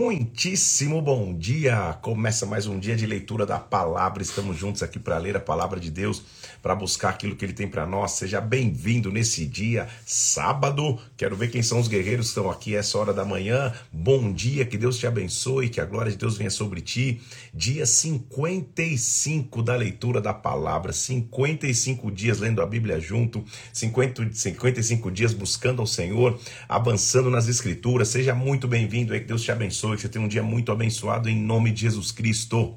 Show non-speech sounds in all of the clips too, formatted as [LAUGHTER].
Muitíssimo bom dia! Começa mais um dia de leitura da palavra. Estamos juntos aqui para ler a palavra de Deus, para buscar aquilo que ele tem para nós. Seja bem-vindo nesse dia, sábado. Quero ver quem são os guerreiros que estão aqui essa hora da manhã. Bom dia, que Deus te abençoe, que a glória de Deus venha sobre ti. Dia 55 da leitura da palavra, 55 dias lendo a Bíblia junto, 50, 55 dias buscando ao Senhor, avançando nas Escrituras. Seja muito bem-vindo aí, que Deus te abençoe abençoe, que você tenha um dia muito abençoado em nome de Jesus Cristo.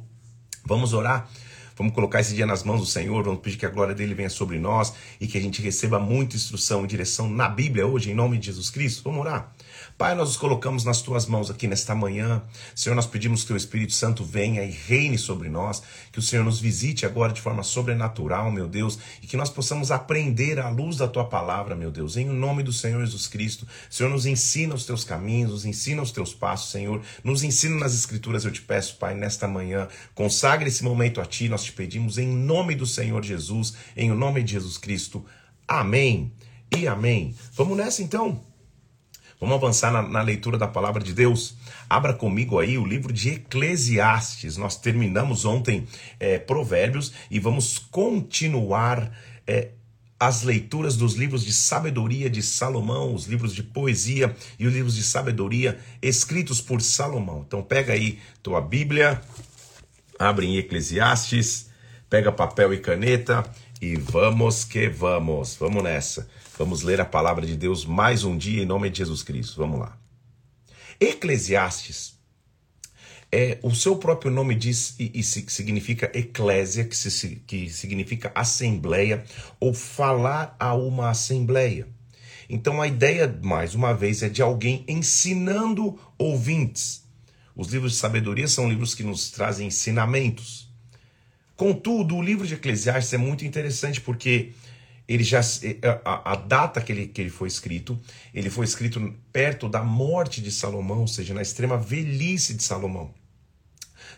Vamos orar? Vamos colocar esse dia nas mãos do Senhor, vamos pedir que a glória dele venha sobre nós e que a gente receba muita instrução e direção na Bíblia hoje, em nome de Jesus Cristo. Vamos orar? Pai, nós nos colocamos nas tuas mãos aqui nesta manhã. Senhor, nós pedimos que o Espírito Santo venha e reine sobre nós, que o Senhor nos visite agora de forma sobrenatural, meu Deus, e que nós possamos aprender à luz da tua palavra, meu Deus, em nome do Senhor Jesus Cristo. Senhor, nos ensina os teus caminhos, nos ensina os teus passos, Senhor. Nos ensina nas escrituras, eu te peço, Pai, nesta manhã. Consagre esse momento a ti, nós te pedimos em nome do Senhor Jesus, em nome de Jesus Cristo. Amém. E amém. Vamos nessa então. Vamos avançar na, na, leitura da palavra de Deus. Abra comigo aí o livro de Eclesiastes. Nós terminamos ontem é, Provérbios e vamos continuar é, as leituras dos livros de sabedoria de Salomão, os livros de poesia e os livros de sabedoria escritos por Salomão. Então pega aí tua Bíblia, abre em Eclesiastes, pega papel e caneta e vamos que vamos. Vamos nessa. Vamos ler a palavra de Deus mais um dia em nome de Jesus Cristo. Vamos lá. Eclesiastes. É, o seu próprio nome diz e, e significa eclésia, que, se, que significa assembleia ou falar a uma assembleia. Então a ideia, mais uma vez, é de alguém ensinando ouvintes. Os livros de sabedoria são livros que nos trazem ensinamentos. Contudo, o livro de Eclesiastes é muito interessante porque ele já a, a, data que ele, que ele foi escrito, ele foi escrito perto da morte de Salomão, ou seja, na extrema velhice de Salomão.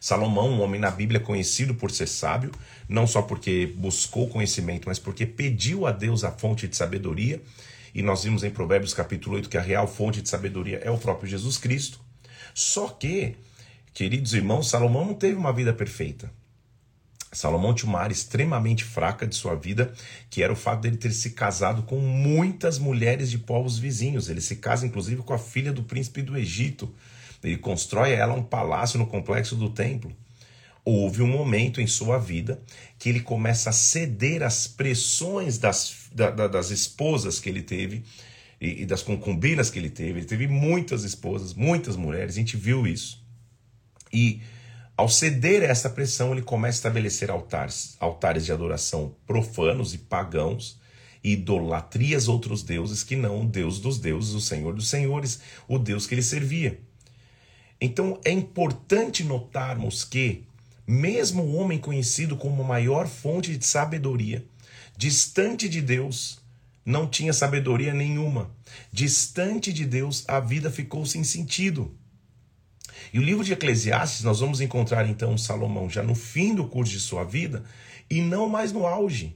Salomão, um homem na Bíblia conhecido por ser sábio, não só porque buscou conhecimento, mas porque pediu a Deus a fonte de sabedoria. E nós vimos em Provérbios capítulo 8 que a real fonte de sabedoria é o próprio Jesus Cristo. Só que, queridos irmãos, Salomão não teve uma vida perfeita. Salomão tinha uma área extremamente fraca de sua vida, que era o fato dele ter se casado com muitas mulheres de povos vizinhos. Ele se casa, inclusive, com a filha do príncipe do Egito. Ele constrói ela um palácio no complexo do templo. Houve um momento em sua vida que ele começa a ceder às pressões das, da, das esposas que ele teve e, e das concubinas que ele teve. Ele teve muitas esposas, muitas mulheres, a gente viu isso. E ao ceder a essa pressão, ele começa a estabelecer altares, altares de adoração profanos e pagãos, e idolatrias outros deuses que não o Deus dos deuses, o Senhor dos senhores, o Deus que ele servia. Então é importante notarmos que, mesmo o homem conhecido como a maior fonte de sabedoria, distante de Deus, não tinha sabedoria nenhuma. Distante de Deus, a vida ficou sem sentido. E o livro de Eclesiastes nós vamos encontrar então Salomão já no fim do curso de sua vida e não mais no auge.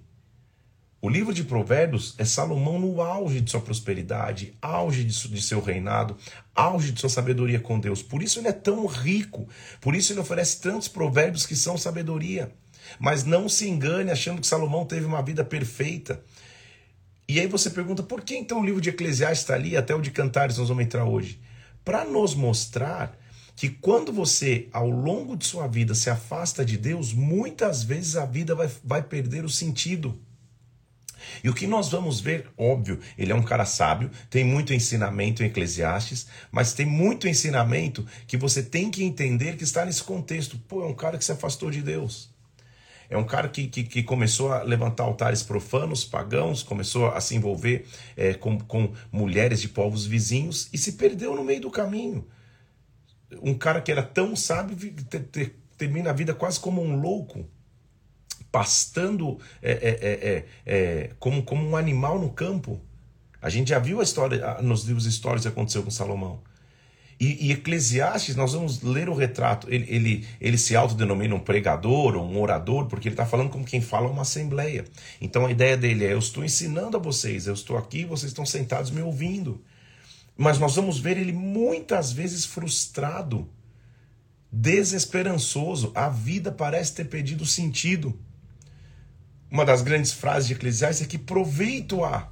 O livro de Provérbios é Salomão no auge de sua prosperidade, auge de seu reinado, auge de sua sabedoria com Deus. Por isso ele é tão rico, por isso ele oferece tantos provérbios que são sabedoria. Mas não se engane achando que Salomão teve uma vida perfeita. E aí você pergunta, por que então o livro de Eclesiastes está ali, até o de Cantares nós vamos entrar hoje? Para nos mostrar que quando você, ao longo de sua vida, se afasta de Deus, muitas vezes a vida vai, vai perder o sentido. E o que nós vamos ver, óbvio, ele é um cara sábio, tem muito ensinamento em Eclesiastes, mas tem muito ensinamento que você tem que entender que está nesse contexto. Pô, é um cara que se afastou de Deus. É um cara que, que, que começou a levantar altares profanos, pagãos, começou a se envolver é, com, com mulheres de povos vizinhos e se perdeu no meio do caminho um cara que era tão sábio termina a vida quase como um louco, pastando é, é, é, é, é, como, como um animal no campo. A gente já viu a história nos livros históricos que aconteceu com Salomão. E, e, Eclesiastes, nós vamos ler o retrato. Ele, ele, ele se autodenomina um pregador ou um orador, porque ele está falando como quem fala uma assembleia. Então a ideia dele é: eu estou ensinando a vocês, eu estou aqui, vocês estão sentados me ouvindo. Mas nós vamos ver ele muitas vezes frustrado, desesperançoso. A vida parece ter perdido sentido. Uma das grandes frases de Eclesiastes é que proveito há.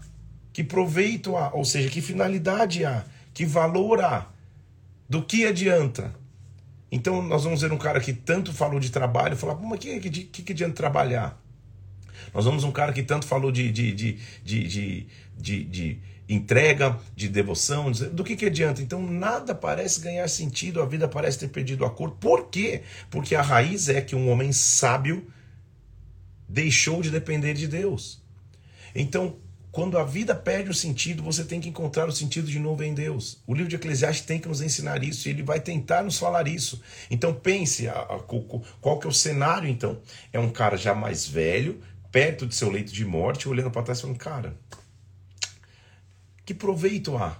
Que proveito há, ou seja, que finalidade há, que valor há. Do que adianta? Então nós vamos ver um cara que tanto falou de trabalho, falar, mas que, que, que, que adianta trabalhar? Nós vamos um cara que tanto falou de, de, de, de, de, de, de entrega, de devoção, do que, que adianta? Então nada parece ganhar sentido, a vida parece ter perdido a cor. Por quê? Porque a raiz é que um homem sábio deixou de depender de Deus. Então, quando a vida perde o sentido, você tem que encontrar o sentido de novo em Deus. O livro de Eclesiastes tem que nos ensinar isso, e ele vai tentar nos falar isso. Então pense, a, a, qual que é o cenário então? É um cara já mais velho, perto de seu leito de morte, olhando para trás e falando, cara, que proveito há?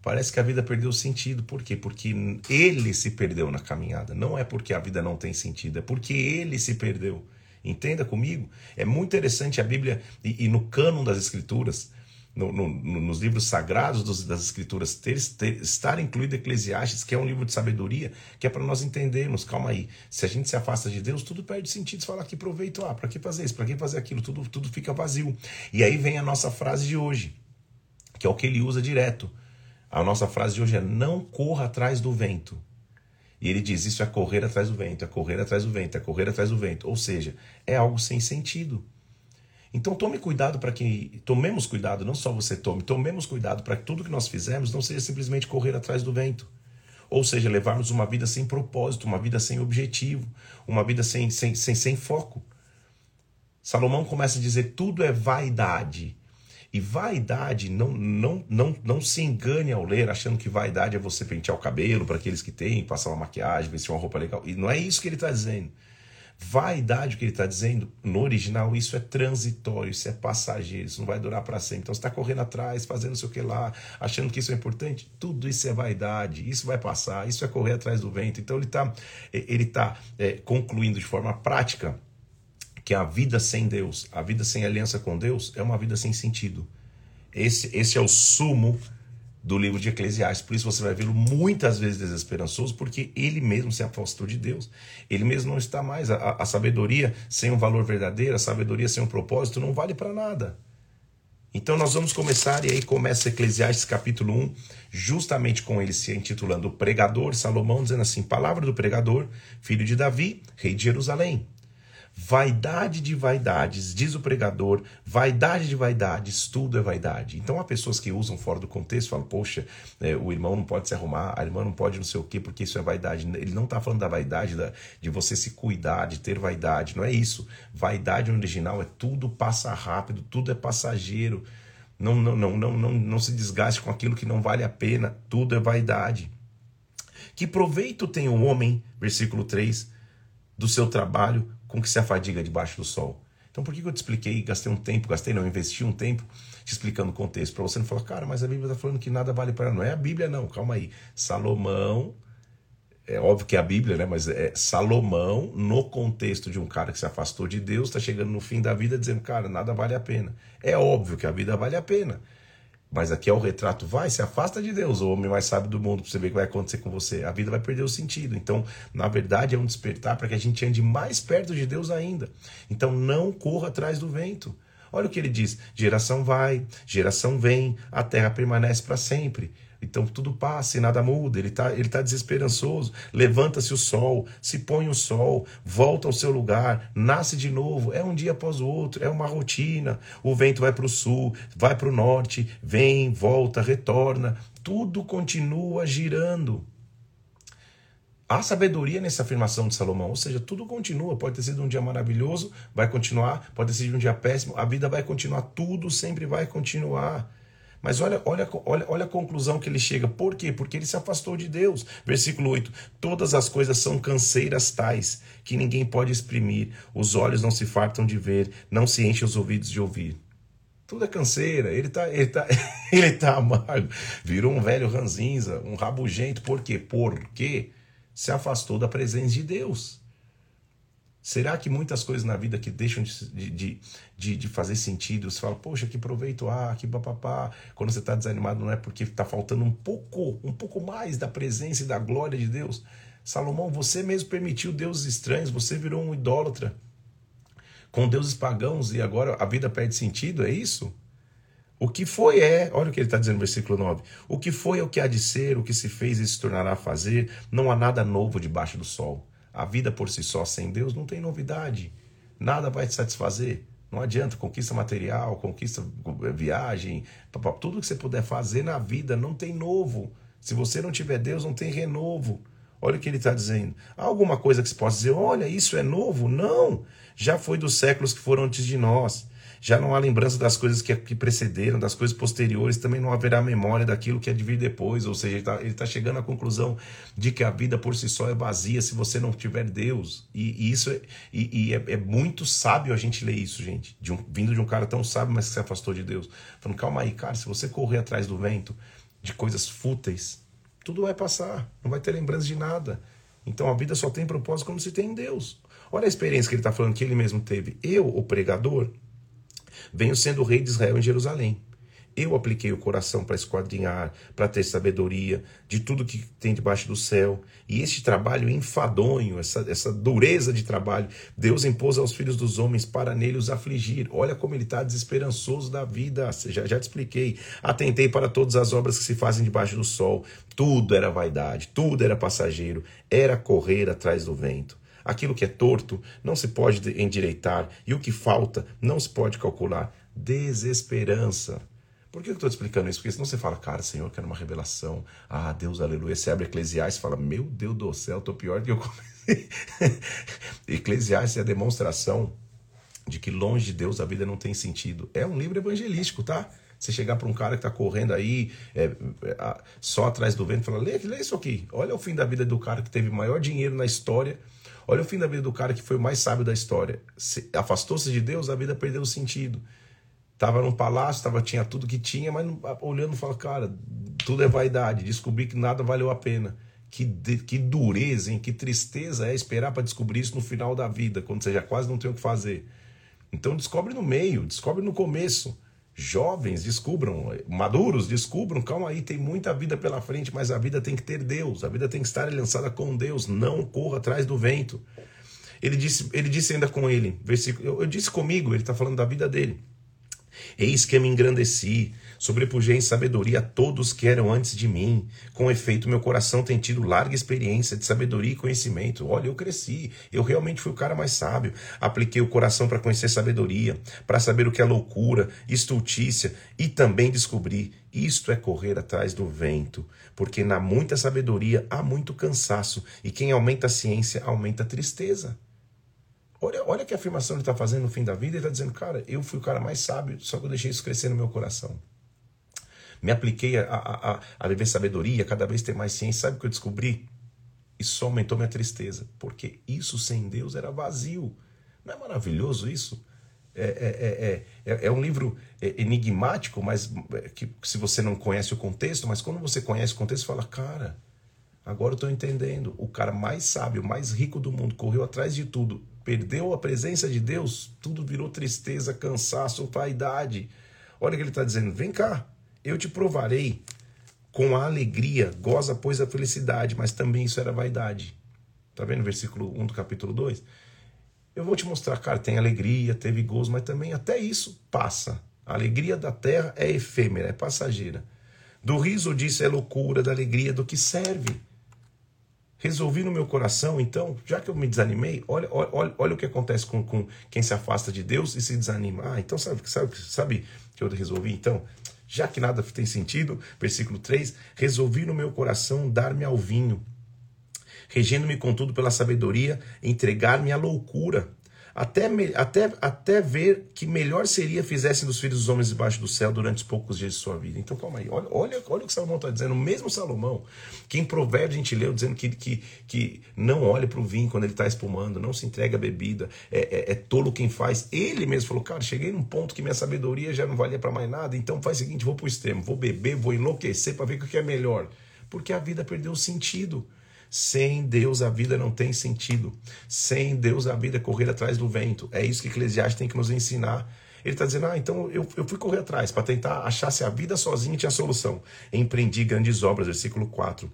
Parece que a vida perdeu sentido. Por quê? Porque ele se perdeu na caminhada. Não é porque a vida não tem sentido, é porque ele se perdeu. Entenda comigo. É muito interessante a Bíblia e, e no cânon das Escrituras, no, no, nos livros sagrados dos, das Escrituras, ter, ter, estar incluído Eclesiastes, que é um livro de sabedoria, que é para nós entendermos. Calma aí. Se a gente se afasta de Deus, tudo perde sentido. Você fala que proveito, ah, para que fazer isso? Para que fazer aquilo? Tudo, tudo fica vazio. E aí vem a nossa frase de hoje, que é o que ele usa direto. A nossa frase de hoje é: não corra atrás do vento. E ele diz: Isso é correr atrás do vento, é correr atrás do vento, é correr atrás do vento. Ou seja, é algo sem sentido. Então tome cuidado para que. Tomemos cuidado, não só você tome, tomemos cuidado para que tudo que nós fizermos não seja simplesmente correr atrás do vento. Ou seja, levarmos uma vida sem propósito, uma vida sem objetivo, uma vida sem, sem, sem, sem foco. Salomão começa a dizer: tudo é vaidade. E vaidade, não, não, não, não se engane ao ler achando que vaidade é você pentear o cabelo para aqueles que têm, passar uma maquiagem, vestir uma roupa legal. E não é isso que ele está dizendo. Vaidade, o que ele está dizendo, no original, isso é transitório, isso é passageiro, isso não vai durar para sempre. Então você está correndo atrás, fazendo não sei o que lá, achando que isso é importante. Tudo isso é vaidade, isso vai passar, isso é correr atrás do vento. Então ele está ele tá, é, concluindo de forma prática que a vida sem Deus, a vida sem aliança com Deus, é uma vida sem sentido. Esse, esse é o sumo do livro de Eclesiastes. Por isso você vai vê-lo muitas vezes desesperançoso, porque ele mesmo se afastou de Deus. Ele mesmo não está mais. A, a sabedoria sem um valor verdadeiro, a sabedoria sem um propósito, não vale para nada. Então nós vamos começar, e aí começa Eclesiastes capítulo 1, justamente com ele se intitulando O Pregador, Salomão, dizendo assim: Palavra do pregador, filho de Davi, rei de Jerusalém. Vaidade de vaidades, diz o pregador, vaidade de vaidades, tudo é vaidade. Então há pessoas que usam fora do contexto, falam, poxa, é, o irmão não pode se arrumar, a irmã não pode não sei o quê, porque isso é vaidade. Ele não está falando da vaidade da, de você se cuidar, de ter vaidade, não é isso. Vaidade original é tudo passa rápido, tudo é passageiro. Não, não, não, não, não, não se desgaste com aquilo que não vale a pena, tudo é vaidade. Que proveito tem o homem, versículo 3, do seu trabalho com que se afadiga debaixo do sol. Então por que eu te expliquei, gastei um tempo, gastei não, investi um tempo te explicando o contexto, para você não falar, cara, mas a Bíblia está falando que nada vale para Não é a Bíblia não, calma aí. Salomão, é óbvio que é a Bíblia, né? Mas é Salomão, no contexto de um cara que se afastou de Deus, está chegando no fim da vida dizendo, cara, nada vale a pena. É óbvio que a vida vale a pena. Mas aqui é o retrato, vai, se afasta de Deus, o homem mais sábio do mundo, para você ver o que vai acontecer com você. A vida vai perder o sentido. Então, na verdade, é um despertar para que a gente ande mais perto de Deus ainda. Então, não corra atrás do vento. Olha o que ele diz: geração vai, geração vem, a terra permanece para sempre. Então tudo passa e nada muda. Ele está ele tá desesperançoso. Levanta-se o sol, se põe o sol, volta ao seu lugar, nasce de novo. É um dia após o outro, é uma rotina. O vento vai para o sul, vai para o norte, vem, volta, retorna. Tudo continua girando. Há sabedoria nessa afirmação de Salomão, ou seja, tudo continua. Pode ter sido um dia maravilhoso, vai continuar. Pode ter sido um dia péssimo, a vida vai continuar. Tudo sempre vai continuar. Mas olha, olha, olha, olha a conclusão que ele chega. Por quê? Porque ele se afastou de Deus. Versículo 8: Todas as coisas são canseiras tais que ninguém pode exprimir. Os olhos não se fartam de ver, não se enchem os ouvidos de ouvir. Tudo é canseira, ele tá, ele tá, [LAUGHS] ele tá amargo. Virou um velho ranzinza, um rabugento. Por quê? Porque se afastou da presença de Deus. Será que muitas coisas na vida que deixam de, de, de, de fazer sentido, você fala, poxa, que proveito, ah, que papapá. Quando você está desanimado, não é porque está faltando um pouco, um pouco mais da presença e da glória de Deus. Salomão, você mesmo permitiu deuses estranhos, você virou um idólatra com deuses pagãos e agora a vida perde sentido, é isso? O que foi é, olha o que ele está dizendo no versículo 9: o que foi é o que há de ser, o que se fez e se tornará a fazer, não há nada novo debaixo do sol. A vida por si só, sem Deus, não tem novidade. Nada vai te satisfazer. Não adianta, conquista material, conquista eh, viagem, tudo que você puder fazer na vida não tem novo. Se você não tiver Deus, não tem renovo. Olha o que ele está dizendo. Há alguma coisa que se possa dizer, olha, isso é novo? Não. Já foi dos séculos que foram antes de nós já não há lembrança das coisas que, que precederam, das coisas posteriores, também não haverá memória daquilo que é de vir depois. Ou seja, ele está tá chegando à conclusão de que a vida por si só é vazia se você não tiver Deus. E, e isso é, e, e é, é, muito sábio a gente ler isso, gente. De um, vindo de um cara tão sábio, mas que se afastou de Deus. Falando, calma aí, cara, se você correr atrás do vento, de coisas fúteis, tudo vai passar, não vai ter lembrança de nada. Então a vida só tem propósito quando se tem em Deus. Olha a experiência que ele está falando que ele mesmo teve. Eu, o pregador, Venho sendo rei de Israel em Jerusalém. Eu apliquei o coração para esquadrinhar, para ter sabedoria de tudo que tem debaixo do céu. E este trabalho enfadonho, essa, essa dureza de trabalho, Deus impôs aos filhos dos homens para nele os afligir. Olha como ele está desesperançoso da vida. Já, já te expliquei. Atentei para todas as obras que se fazem debaixo do sol. Tudo era vaidade, tudo era passageiro, era correr atrás do vento. Aquilo que é torto não se pode endireitar e o que falta não se pode calcular. Desesperança. Por que eu estou explicando isso? Porque senão você fala, cara, Senhor, quero uma revelação. Ah, Deus, aleluia. Você abre Eclesiastes e fala, meu Deus do céu, estou pior do que eu comecei. [LAUGHS] Eclesiastes é a demonstração de que longe de Deus a vida não tem sentido. É um livro evangelístico, tá? Você chegar para um cara que está correndo aí é, é, só atrás do vento e falar, lê, lê isso aqui. Olha o fim da vida do cara que teve maior dinheiro na história Olha o fim da vida do cara que foi o mais sábio da história. Afastou-se de Deus, a vida perdeu o sentido. Tava num palácio, tava, tinha tudo que tinha, mas olhando fala, cara, tudo é vaidade. Descobri que nada valeu a pena. Que, que dureza, hein? que tristeza é esperar para descobrir isso no final da vida, quando você já quase não tem o que fazer. Então descobre no meio, descobre no começo. Jovens, descubram, maduros, descubram, calma aí, tem muita vida pela frente, mas a vida tem que ter Deus, a vida tem que estar lançada com Deus, não corra atrás do vento. Ele disse, ele disse ainda com ele, versículo, eu, eu disse comigo, ele está falando da vida dele. Eis que me engrandeci, sobrepujei em sabedoria a todos que eram antes de mim. Com efeito, meu coração tem tido larga experiência de sabedoria e conhecimento. Olha, eu cresci, eu realmente fui o cara mais sábio. Apliquei o coração para conhecer sabedoria, para saber o que é loucura, estultícia, e também descobri isto é correr atrás do vento, porque na muita sabedoria há muito cansaço, e quem aumenta a ciência aumenta a tristeza. Olha, olha que afirmação ele está fazendo no fim da vida. Ele está dizendo, cara, eu fui o cara mais sábio, só que eu deixei isso crescer no meu coração. Me apliquei a, a, a, viver sabedoria, cada vez ter mais ciência. Sabe o que eu descobri? Isso aumentou minha tristeza, porque isso sem Deus era vazio. Não é maravilhoso isso? É, é, é, é, um livro enigmático, mas que se você não conhece o contexto, mas quando você conhece o contexto, fala, cara, agora eu estou entendendo. O cara mais sábio, mais rico do mundo, correu atrás de tudo, perdeu a presença de Deus, tudo virou tristeza, cansaço, vaidade. Olha o que ele está dizendo: vem cá, eu te provarei com a alegria, goza, pois, a felicidade, mas também isso era vaidade. Está vendo versículo 1 do capítulo 2? Eu vou te mostrar, cara, tem alegria, teve gozo, mas também até isso passa. A alegria da terra é efêmera, é passageira. Do riso disso é loucura, da alegria do que serve. Resolvi no meu coração, então, já que eu me desanimei, olha, olha, olha o que acontece com, com quem se afasta de Deus e se desanima. Ah, então sabe, sabe, sabe que eu resolvi? Então, já que nada tem sentido, versículo 3: resolvi no meu coração dar-me ao vinho, regendo-me contudo pela sabedoria, entregar-me à loucura até, até, até ver que melhor seria fizessem dos filhos dos homens debaixo do céu durante os poucos dias de sua vida. Então calma aí, olha, olha, olha o que Salomão está dizendo, o mesmo Salomão, que em Provérbios a gente leu dizendo que, que, que não olha para o vinho quando ele está espumando, não se entrega a bebida, é, é, é, tolo quem faz. Ele mesmo falou, cara, cheguei num ponto que minha sabedoria já não valia para mais nada, então faz o seguinte, vou para o extremo, vou beber, vou enlouquecer para ver o que é melhor. Porque a vida perdeu o sentido. Sem Deus a vida não tem sentido. Sem Deus a vida é correr atrás do vento. É isso que Eclesiastes tem que nos ensinar. Ele está dizendo, ah, então eu, eu fui correr atrás para tentar achar se a vida sozinha tinha solução. Empreendi grandes obras, versículo 4.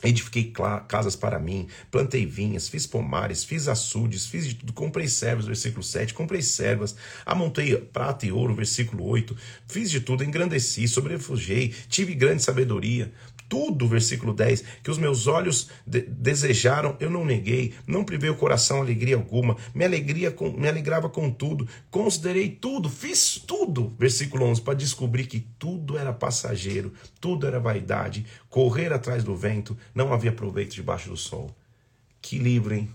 Edifiquei casas para mim, plantei vinhas, fiz pomares, fiz açudes, fiz de tudo, comprei servas, versículo 7, comprei servas, amontei prata e ouro, versículo 8, fiz de tudo, engrandeci, sobrefugei, tive grande sabedoria, tudo, versículo 10, que os meus olhos de desejaram, eu não neguei, não privei o coração alegria alguma, me, alegria com, me alegrava com tudo, considerei tudo, fiz tudo, versículo 11, para descobrir que tudo era passageiro, tudo era vaidade, correr atrás do vento, não havia proveito debaixo do sol. Que livro, hein?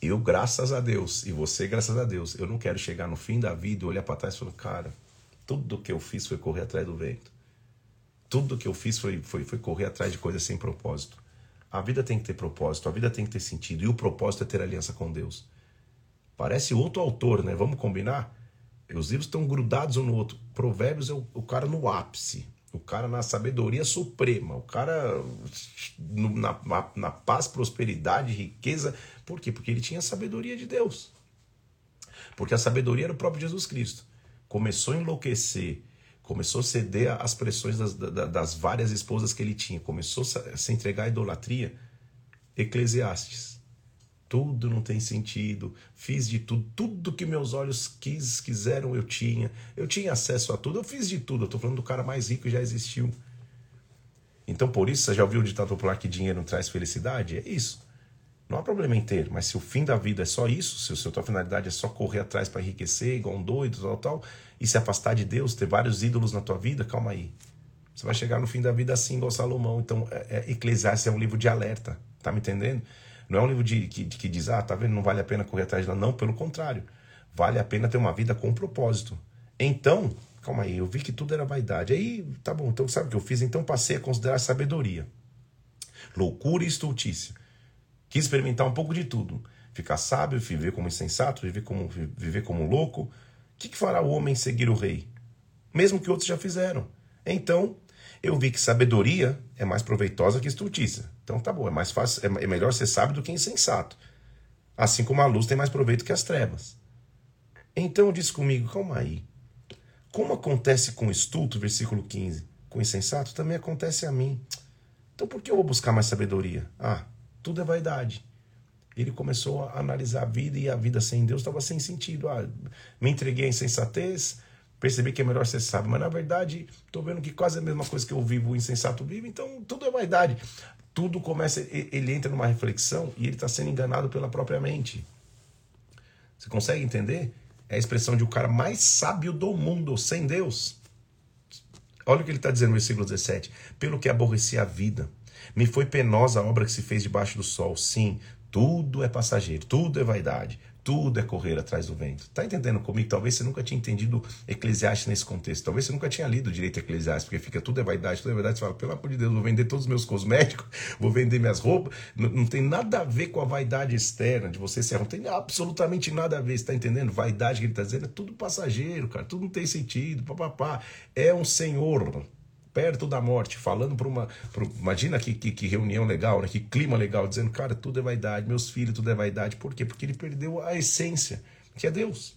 Eu, graças a Deus, e você, graças a Deus, eu não quero chegar no fim da vida e olhar para trás e falar, cara, tudo que eu fiz foi correr atrás do vento. Tudo que eu fiz foi, foi, foi correr atrás de coisas sem propósito. A vida tem que ter propósito, a vida tem que ter sentido. E o propósito é ter aliança com Deus. Parece outro autor, né? Vamos combinar? Os livros estão grudados um no outro. Provérbios é o, o cara no ápice, o cara na sabedoria suprema, o cara na, na, na paz, prosperidade, riqueza. Por quê? Porque ele tinha a sabedoria de Deus. Porque a sabedoria era o próprio Jesus Cristo. Começou a enlouquecer começou a ceder às pressões das, das várias esposas que ele tinha, começou a se entregar à idolatria. Eclesiastes. Tudo não tem sentido. Fiz de tudo. Tudo que meus olhos quis, quiseram, eu tinha. Eu tinha acesso a tudo. Eu fiz de tudo. Eu estou falando do cara mais rico que já existiu. Então, por isso, você já ouviu o ditado popular que dinheiro não traz felicidade? É isso. Não há problema em ter, mas se o fim da vida é só isso, se a sua finalidade é só correr atrás para enriquecer, igual um doido, tal, tal, e se afastar de Deus, ter vários ídolos na tua vida, calma aí. Você vai chegar no fim da vida assim, igual Salomão. Então, é, é, Eclesiastes é um livro de alerta, tá me entendendo? Não é um livro de, que, que diz, ah, tá vendo, não vale a pena correr atrás de Não, pelo contrário. Vale a pena ter uma vida com propósito. Então, calma aí, eu vi que tudo era vaidade. Aí, tá bom, então sabe o que eu fiz? Então passei a considerar sabedoria, loucura e estultícia. Quis experimentar um pouco de tudo. Ficar sábio, viver como insensato, viver como, viver como louco, que, que fará o homem seguir o rei? Mesmo que outros já fizeram. Então, eu vi que sabedoria é mais proveitosa que estultícia. Então tá bom, é mais fácil, é, é melhor ser sábio do que insensato. Assim como a luz tem mais proveito que as trevas. Então disse comigo, calma aí. Como acontece com o estulto, versículo 15, com o insensato, também acontece a mim. Então por que eu vou buscar mais sabedoria? Ah, tudo é vaidade ele começou a analisar a vida e a vida sem Deus estava sem sentido. Ah, me entreguei à insensatez, percebi que é melhor ser sábio, mas na verdade estou vendo que quase a mesma coisa que eu vivo, o insensato vive, então tudo é vaidade. Tudo começa, ele entra numa reflexão e ele está sendo enganado pela própria mente. Você consegue entender? É a expressão de um cara mais sábio do mundo, sem Deus. Olha o que ele está dizendo no versículo 17: Pelo que aborreci a vida, me foi penosa a obra que se fez debaixo do sol. Sim, tudo é passageiro, tudo é vaidade, tudo é correr atrás do vento. Tá entendendo comigo? Talvez você nunca tinha entendido Eclesiastes nesse contexto. Talvez você nunca tinha lido direito Eclesiastes, porque fica tudo é vaidade, tudo é vaidade. Você fala, pelo amor de Deus, vou vender todos os meus cosméticos, [LAUGHS] vou vender minhas roupas. Não, não tem nada a ver com a vaidade externa de você ser. Não tem absolutamente nada a ver. Você tá entendendo? Vaidade que ele tá dizendo é tudo passageiro, cara. Tudo não tem sentido. Papapá. É um senhor perto da morte, falando para uma. Pro, imagina que, que, que, reunião legal, né? que clima legal, dizendo, cara, tudo é vaidade, meus filhos, tudo é vaidade. Por quê? Porque ele perdeu a essência, que é Deus.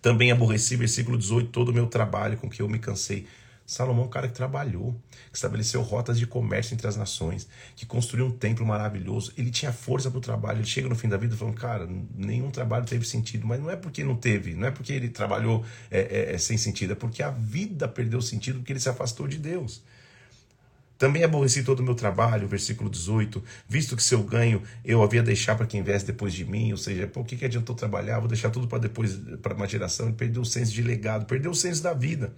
Também aborreci, versículo 18, todo o meu trabalho com que eu me cansei. Salomão é um cara que trabalhou, que estabeleceu rotas de comércio entre as nações, que construiu um templo maravilhoso. Ele tinha força para o trabalho. Ele chega no fim da vida falando, cara, nenhum trabalho teve sentido. Mas não é porque não teve, não é porque ele trabalhou é, é, é sem sentido, é porque a vida perdeu sentido porque ele se afastou de Deus. Também aborreci todo o meu trabalho, versículo 18, visto que seu ganho eu havia deixar para quem viesse depois de mim, ou seja, por que, que adiantou trabalhar? Vou deixar tudo para depois, para uma geração. Ele perdeu o senso de legado, perdeu o senso da vida.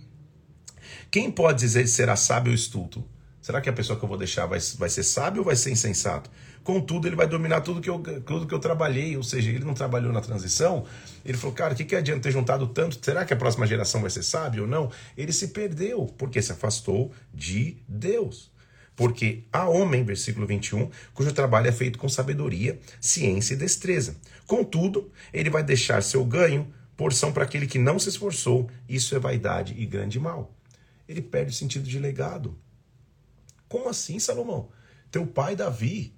Quem pode dizer se será sábio ou estulto? Será que a pessoa que eu vou deixar vai, vai ser sábio ou vai ser insensato? Contudo, ele vai dominar tudo que, eu, tudo que eu trabalhei, ou seja, ele não trabalhou na transição. Ele falou, cara, o que, que adianta ter juntado tanto? Será que a próxima geração vai ser sábio ou não? Ele se perdeu, porque se afastou de Deus. Porque há homem, versículo 21, cujo trabalho é feito com sabedoria, ciência e destreza. Contudo, ele vai deixar seu ganho, porção para aquele que não se esforçou. Isso é vaidade e grande mal ele perde o sentido de legado. Como assim, Salomão? Teu pai Davi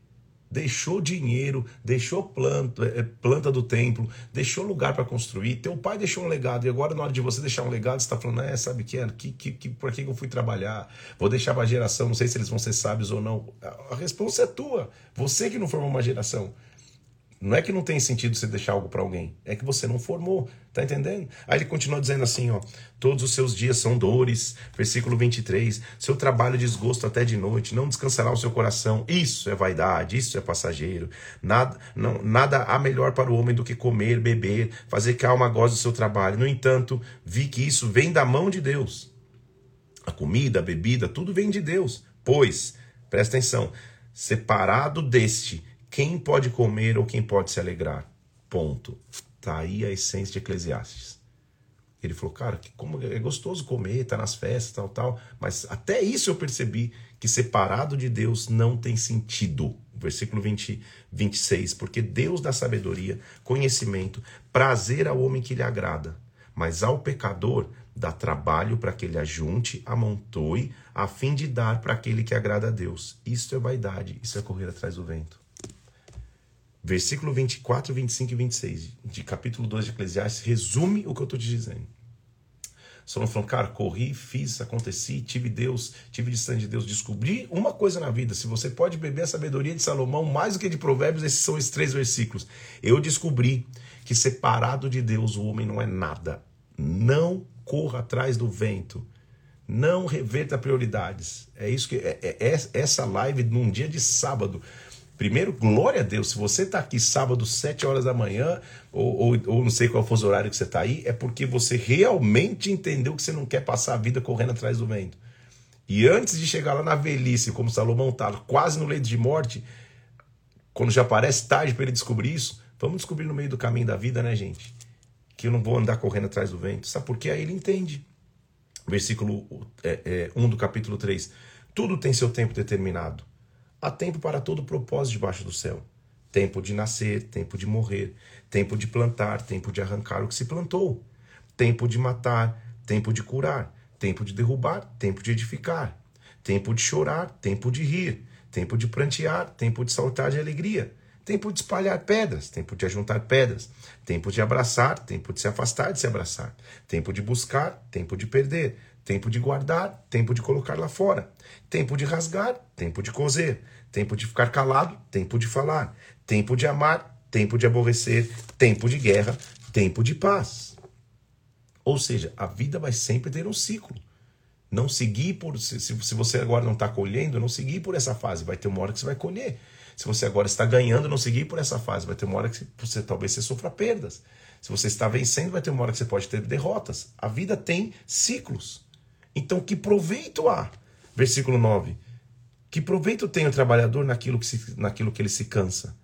deixou dinheiro, deixou planta, eh, planta do templo, deixou lugar para construir. Teu pai deixou um legado e agora na hora de você deixar um legado, você está falando, é, sabe que é, que, que, que, por que eu fui trabalhar? Vou deixar para a geração, não sei se eles vão ser sábios ou não. A resposta é tua. Você que não formou uma geração. Não é que não tem sentido você deixar algo para alguém, é que você não formou, tá entendendo? Aí ele continua dizendo assim, ó: Todos os seus dias são dores, versículo 23. Seu trabalho desgosto até de noite, não descansará o seu coração. Isso é vaidade, isso é passageiro. Nada, não, nada há melhor para o homem do que comer, beber, fazer que a alma goze do seu trabalho. No entanto, vi que isso vem da mão de Deus. A comida, a bebida, tudo vem de Deus. Pois, presta atenção, separado deste quem pode comer ou quem pode se alegrar? Ponto. Tá aí a essência de Eclesiastes. Ele falou, cara, que como é gostoso comer, tá nas festas, tal, tal. Mas até isso eu percebi que separado de Deus não tem sentido. Versículo 20, 26. Porque Deus dá sabedoria, conhecimento, prazer ao homem que lhe agrada. Mas ao pecador dá trabalho para que ele ajunte, amontoe, a fim de dar para aquele que agrada a Deus. Isso é vaidade, isso é correr atrás do vento versículo 24, 25 e 26 de capítulo 2 de Eclesiastes resume o que eu estou te dizendo. Solomon falando, cara, corri, fiz, aconteci, tive Deus, tive distante de Deus, descobri uma coisa na vida. Se você pode beber a sabedoria de Salomão mais do que de Provérbios, esses são esses três versículos. Eu descobri que separado de Deus o homem não é nada. Não corra atrás do vento. Não reverta prioridades. É isso que é, é, é essa live num dia de sábado Primeiro, glória a Deus. Se você está aqui sábado, 7 horas da manhã, ou, ou, ou não sei qual for o horário que você está aí, é porque você realmente entendeu que você não quer passar a vida correndo atrás do vento. E antes de chegar lá na velhice, como Salomão está quase no leito de morte, quando já parece tarde para ele descobrir isso, vamos descobrir no meio do caminho da vida, né, gente? Que eu não vou andar correndo atrás do vento. Sabe por quê? Aí ele entende. Versículo é, é, 1 do capítulo 3. Tudo tem seu tempo determinado Há tempo para todo propósito debaixo do céu. Tempo de nascer, tempo de morrer, tempo de plantar, tempo de arrancar o que se plantou, tempo de matar, tempo de curar, tempo de derrubar, tempo de edificar, tempo de chorar, tempo de rir, tempo de prantear, tempo de saltar de alegria, tempo de espalhar pedras, tempo de ajuntar pedras, tempo de abraçar, tempo de se afastar de se abraçar, tempo de buscar, tempo de perder, tempo de guardar, tempo de colocar lá fora, tempo de rasgar, tempo de coser, tempo de ficar calado, tempo de falar, tempo de amar, tempo de aborrecer, tempo de guerra, tempo de paz. Ou seja, a vida vai sempre ter um ciclo. Não seguir por. Se, se você agora não está colhendo, não seguir por essa fase. Vai ter uma hora que você vai colher. Se você agora está ganhando, não seguir por essa fase. Vai ter uma hora que você talvez você sofra perdas. Se você está vencendo, vai ter uma hora que você pode ter derrotas. A vida tem ciclos. Então, que proveito há? Versículo 9. Que proveito tem o trabalhador naquilo que, se, naquilo que ele se cansa?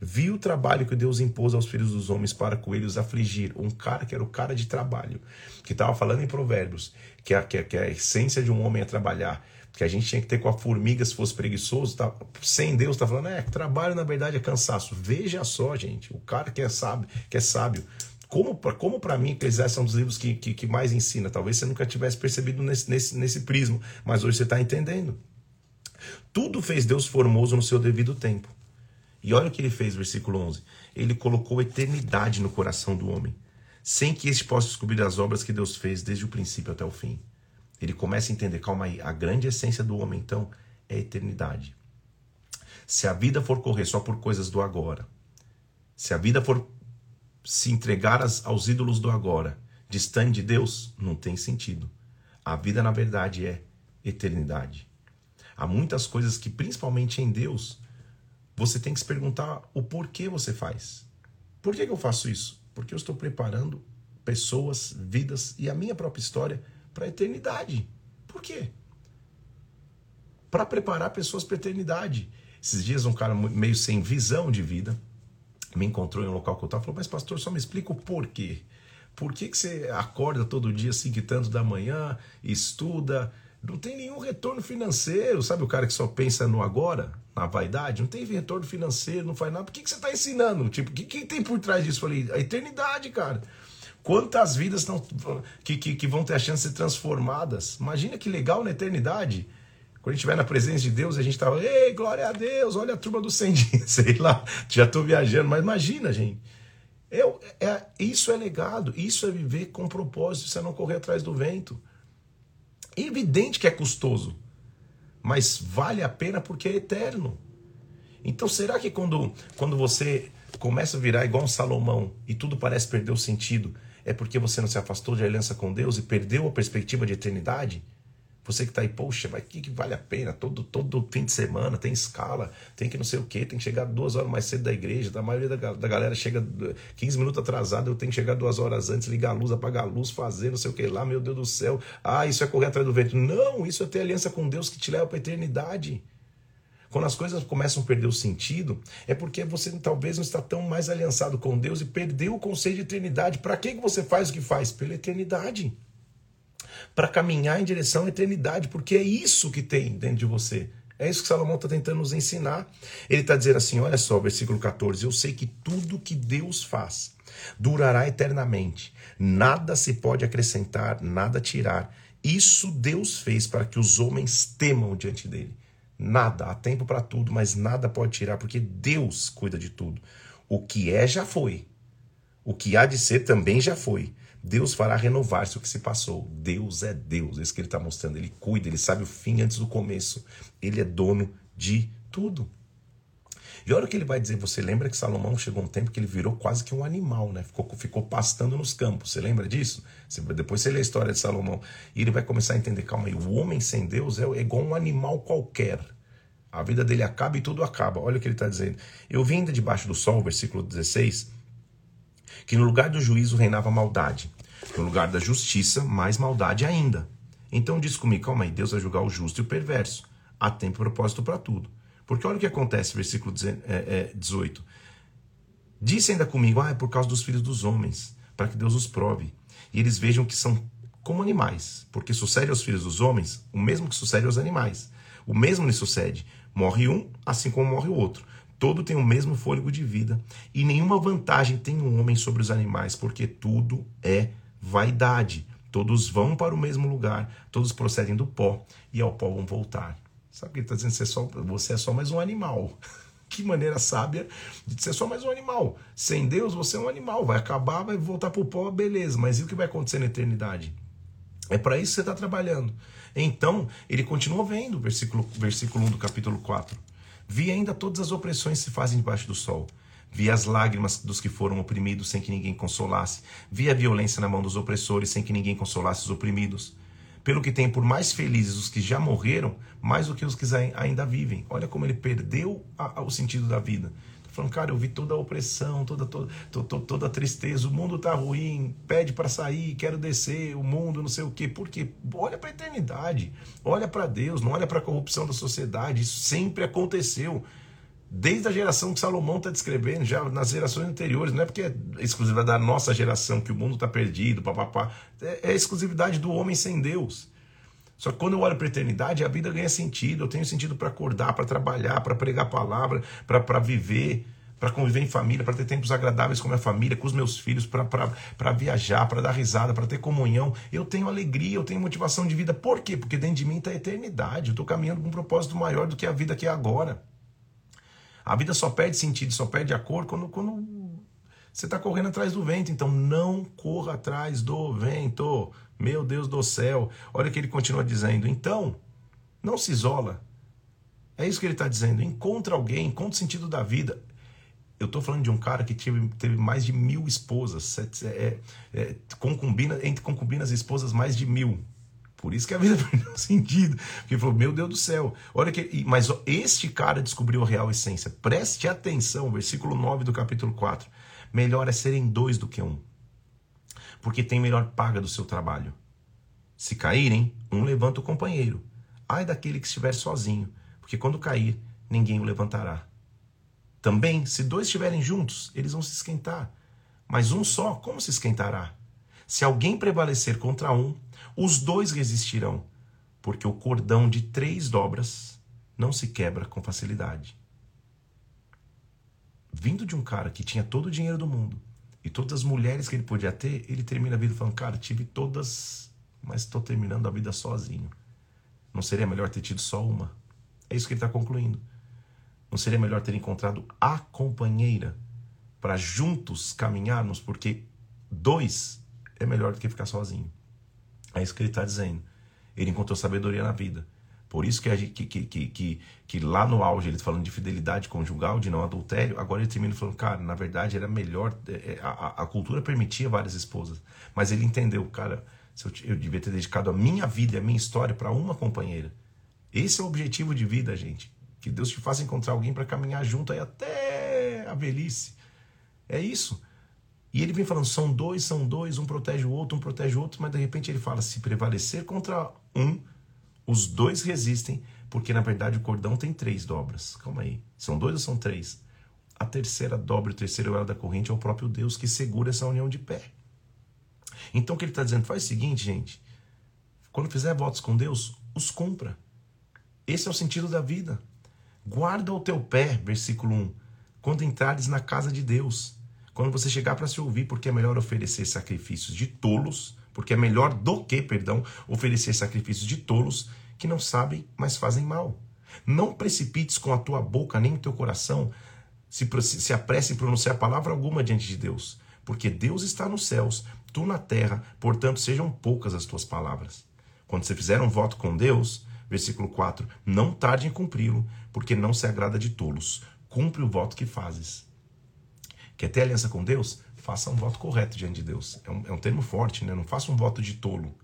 Viu o trabalho que Deus impôs aos filhos dos homens para com eles afligir. Um cara que era o cara de trabalho, que estava falando em Provérbios, que a, que, a, que a essência de um homem é trabalhar. Que a gente tinha que ter com a formiga se fosse preguiçoso. Tá, sem Deus, está falando, é, trabalho na verdade é cansaço. Veja só, gente, o cara que é sábio, que é sábio como, como para mim, Eclesiastes é um dos livros que, que, que, mais ensina. Talvez você nunca tivesse percebido nesse, nesse, nesse prisma, mas hoje você está entendendo. Tudo fez Deus formoso no seu devido tempo. E olha o que ele fez, versículo 11. Ele colocou eternidade no coração do homem, sem que este possa descobrir as obras que Deus fez desde o princípio até o fim. Ele começa a entender, calma aí, a grande essência do homem, então, é a eternidade. Se a vida for correr só por coisas do agora, se a vida for se entregar aos ídolos do agora, distante de Deus, não tem sentido. A vida, na verdade, é eternidade. Há muitas coisas que, principalmente em Deus, você tem que se perguntar o porquê você faz. Por que, eu faço isso? Porque eu estou preparando pessoas, vidas e a minha própria história para a eternidade. Por quê? Para preparar pessoas para a eternidade. Esses dias, um cara meio sem visão de vida me encontrou em um local que eu estava, falou, mas pastor, só me explica o porquê. Por que, que você acorda todo dia assim que tanto da manhã, estuda, não tem nenhum retorno financeiro, sabe o cara que só pensa no agora, na vaidade, não tem retorno financeiro, não faz nada, por que, que você está ensinando? Tipo, o que, que tem por trás disso? Eu falei, a eternidade, cara. Quantas vidas tão, que, que, que vão ter a chance de ser transformadas? Imagina que legal na eternidade Quando a gente vai na presença de Deus, a gente tava, ei, glória a Deus, olha a turma do 100 dias, [LAUGHS] sei lá, já estou viajando, mas imagina, gente. Eu, é, isso é legado, isso é viver com propósito, isso é não correr atrás do vento. É evidente que é custoso, mas vale a pena porque é eterno. Então, será que quando, quando você começa a virar igual um Salomão e tudo parece perder o sentido, é porque você não se afastou de aliança com Deus e perdeu a perspectiva de eternidade? Você que está aí, poxa, mas que, que vale a pena? Todo, todo fim de semana tem escala, tem que não sei o que, tem que chegar duas horas mais cedo da igreja. A maioria da, da galera chega 15 minutos atrasado, eu tenho que chegar duas horas antes, ligar a luz, apagar a luz, fazer não sei o que lá, meu Deus do céu. Ah, isso é correr atrás do vento. Não, isso é ter aliança com Deus que te leva para a eternidade. Quando as coisas começam a perder o sentido, é porque você talvez não está tão mais aliançado com Deus e perdeu o conceito de eternidade. Para que você faz o que faz? Pela eternidade para caminhar em direção à eternidade, porque é isso que tem dentro de você. É isso que Salomão está tentando nos ensinar. Ele está dizendo assim: olha só, versículo 14: Eu sei que tudo que Deus faz durará eternamente, nada se pode acrescentar, nada tirar. Isso Deus fez para que os homens temam diante dele. Nada, há tempo para tudo, mas nada pode tirar, porque Deus cuida de tudo. O que é já foi, o que há de ser também já foi. Deus fará renovar-se o que se passou. Deus é Deus, é isso que ele está mostrando. Ele cuida, ele sabe o fim antes do começo. Ele é dono de tudo. E olha o que ele vai dizer. Você lembra que Salomão chegou um tempo que ele virou quase que um animal, né? Ficou, ficou pastando nos campos. Você lembra disso? Você, depois você lê a história de Salomão. E ele vai começar a entender: calma aí, o homem sem Deus é, é igual um animal qualquer. A vida dele acaba e tudo acaba. Olha o que ele está dizendo. Eu vim ainda debaixo do sol, versículo 16 que no lugar do juízo reinava maldade, no lugar da justiça, mais maldade ainda. Então diz comigo, calma aí, Deus vai julgar o justo e o perverso. Há tempo e propósito para tudo. Porque olha o que acontece, versículo 18. É, é, Disse ainda comigo, ah, é por causa dos filhos dos homens, para que Deus os prove. E eles vejam que são como animais, porque sucede aos filhos dos homens o mesmo que sucede aos animais. O mesmo lhe sucede. Morre um, assim como morre o outro. Todo tem o mesmo fôlego de vida, e nenhuma vantagem tem um homem sobre os animais, porque tudo é vaidade. Todos vão para o mesmo lugar, todos procedem do pó, e ao pó vão voltar. Sabe o que ele está dizendo? Você é, só, você é só mais um animal. [LAUGHS] que maneira sábia de ser só mais um animal. Sem Deus, você é um animal. Vai acabar, vai voltar para o pó, beleza. Mas e o que vai acontecer na eternidade? É para isso que você está trabalhando. Então, ele continua vendo, versículo, versículo 1 do capítulo 4. Vi ainda todas as opressões que se fazem debaixo do sol. Vi as lágrimas dos que foram oprimidos sem que ninguém consolasse. Vi a violência na mão dos opressores sem que ninguém consolasse os oprimidos. Pelo que tem por mais felizes os que já morreram, mais do que os que ainda vivem. Olha como ele perdeu a, a, o sentido da vida falando, cara, eu vi toda a opressão, toda, toda, toda, toda a tristeza, o mundo tá ruim, pede para sair, quero descer, o mundo, não sei o quê. Por quê? Olha para a eternidade, olha para Deus, não olha para a corrupção da sociedade. Isso sempre aconteceu. Desde a geração que Salomão está descrevendo, já nas gerações anteriores, não é porque é exclusividade da nossa geração que o mundo está perdido, papapá. É, é exclusividade do homem sem Deus. Só que quando eu olho para a eternidade, a vida ganha sentido. Eu tenho sentido para acordar, para trabalhar, para pregar a palavra, para viver, para conviver em família, para ter tempos agradáveis com a minha família, com os meus filhos, para viajar, para dar risada, para ter comunhão. Eu tenho alegria, eu tenho motivação de vida. Por quê? Porque dentro de mim está a eternidade. Eu estou caminhando com um propósito maior do que a vida que é agora. A vida só perde sentido, só perde a cor quando, quando você está correndo atrás do vento. Então não corra atrás do vento. Meu Deus do céu. Olha que ele continua dizendo. Então, não se isola. É isso que ele está dizendo. Encontra alguém, encontra o sentido da vida. Eu estou falando de um cara que teve, teve mais de mil esposas, é, é, concubina, entre concubinas e esposas, mais de mil. Por isso que a vida [LAUGHS] perdeu sentido. Porque ele falou, meu Deus do céu. Olha que. Mas este cara descobriu a real essência. Preste atenção, versículo 9 do capítulo 4. Melhor é serem dois do que um porque tem melhor paga do seu trabalho. Se caírem, um levanta o companheiro. Ai daquele que estiver sozinho, porque quando cair, ninguém o levantará. Também, se dois estiverem juntos, eles vão se esquentar. Mas um só, como se esquentará? Se alguém prevalecer contra um, os dois resistirão, porque o cordão de três dobras não se quebra com facilidade. Vindo de um cara que tinha todo o dinheiro do mundo, e todas as mulheres que ele podia ter, ele termina a vida falando, cara, tive todas, mas estou terminando a vida sozinho. Não seria melhor ter tido só uma? É isso que ele está concluindo. Não seria melhor ter encontrado a companheira para juntos caminharmos? Porque dois é melhor do que ficar sozinho. É isso que ele está dizendo. Ele encontrou sabedoria na vida. Por isso que, que, que, que, que, lá no auge ele falando de fidelidade conjugal, de não adultério, agora ele termina falando, cara, na verdade era melhor, é, é, a, a cultura permitia várias esposas, mas ele entendeu, cara, eu, eu devia ter dedicado a minha vida, a minha história para uma companheira. Esse é o objetivo de vida, gente. Que Deus te faça encontrar alguém para caminhar junto aí até a velhice. É isso. E ele vem falando, são dois, são dois, um protege o outro, um protege o outro, mas de repente ele fala, se prevalecer contra um, os dois resistem, porque na verdade o cordão tem três dobras. Calma aí. São dois ou são três? A terceira dobra, o terceiro elo da corrente é o próprio Deus que segura essa união de pé. Então o que ele está dizendo? Faz o seguinte, gente. Quando fizer votos com Deus, os cumpra. Esse é o sentido da vida. Guarda o teu pé, versículo 1, quando entrares na casa de Deus. Quando você chegar para se ouvir, porque é melhor oferecer sacrifícios de tolos, porque é melhor do que, perdão, oferecer sacrifícios de tolos que não sabem, mas fazem mal. Não precipites com a tua boca nem o teu coração, se, se apresse em pronunciar palavra alguma diante de Deus, porque Deus está nos céus, tu na terra, portanto sejam poucas as tuas palavras. Quando você fizer um voto com Deus, versículo 4, não tarde em cumpri-lo, porque não se agrada de tolos. Cumpre o voto que fazes. Quer ter aliança com Deus? Faça um voto correto diante de Deus. É um, é um termo forte, né? Não faça um voto de tolo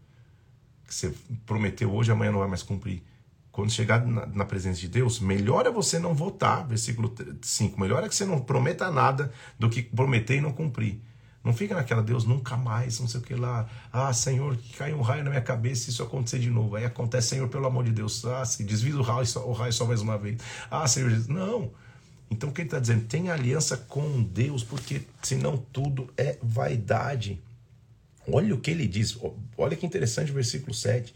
que você prometeu hoje, amanhã não vai mais cumprir. Quando chegar na, na, presença de Deus, melhor é você não votar, versículo 5. Melhor é que você não prometa nada do que prometer e não cumprir. Não fica naquela, Deus, nunca mais, não sei o que lá. Ah, Senhor, que cai um raio na minha cabeça se isso acontecer de novo. Aí acontece, Senhor, pelo amor de Deus. Ah, se desvia o raio, o raio só mais uma vez. Ah, Senhor Jesus. Não. Então o que ele está dizendo? Tem aliança com Deus, porque senão tudo é vaidade. Olha o que ele diz, olha que interessante o versículo 7.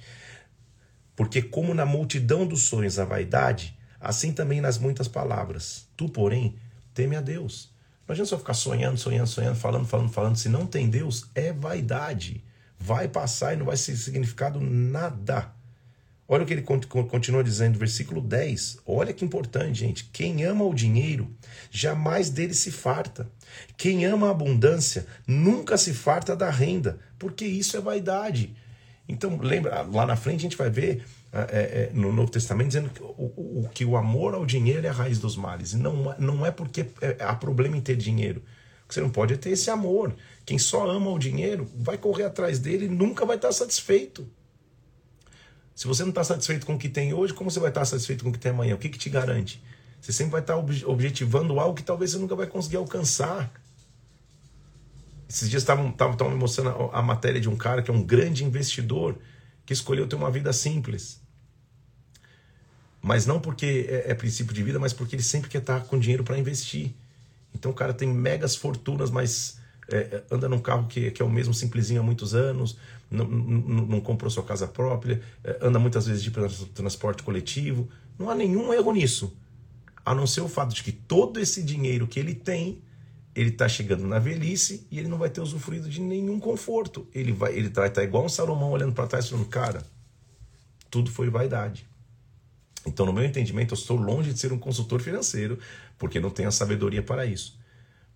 Porque, como na multidão dos sonhos a vaidade, assim também nas muitas palavras. Tu, porém, teme a Deus. Adianta só ficar sonhando, sonhando, sonhando, falando, falando, falando. Se não tem Deus, é vaidade. Vai passar e não vai ser significado nada. Olha o que ele continua dizendo, versículo 10. Olha que importante, gente. Quem ama o dinheiro, jamais dele se farta. Quem ama a abundância, nunca se farta da renda, porque isso é vaidade. Então, lembra, lá na frente a gente vai ver é, é, no Novo Testamento dizendo que o, o, que o amor ao dinheiro é a raiz dos males. E não, não é porque é, há problema em ter dinheiro. Você não pode ter esse amor. Quem só ama o dinheiro vai correr atrás dele e nunca vai estar satisfeito. Se você não está satisfeito com o que tem hoje, como você vai estar satisfeito com o que tem amanhã? O que, que te garante? Você sempre vai estar objetivando algo que talvez você nunca vai conseguir alcançar. Esses dias estavam me mostrando a matéria de um cara que é um grande investidor que escolheu ter uma vida simples. Mas não porque é, é princípio de vida, mas porque ele sempre quer estar com dinheiro para investir. Então o cara tem megas fortunas, mas é, é, anda num carro que, que é o mesmo simplesinho há muitos anos, não, não, não comprou sua casa própria, é, anda muitas vezes de transporte coletivo. Não há nenhum erro nisso. A não ser o fato de que todo esse dinheiro que ele tem, ele está chegando na velhice e ele não vai ter usufruído de nenhum conforto. Ele vai ele tá, tá igual um Salomão olhando para trás falando, cara, tudo foi vaidade. Então, no meu entendimento, eu estou longe de ser um consultor financeiro, porque não tenho a sabedoria para isso.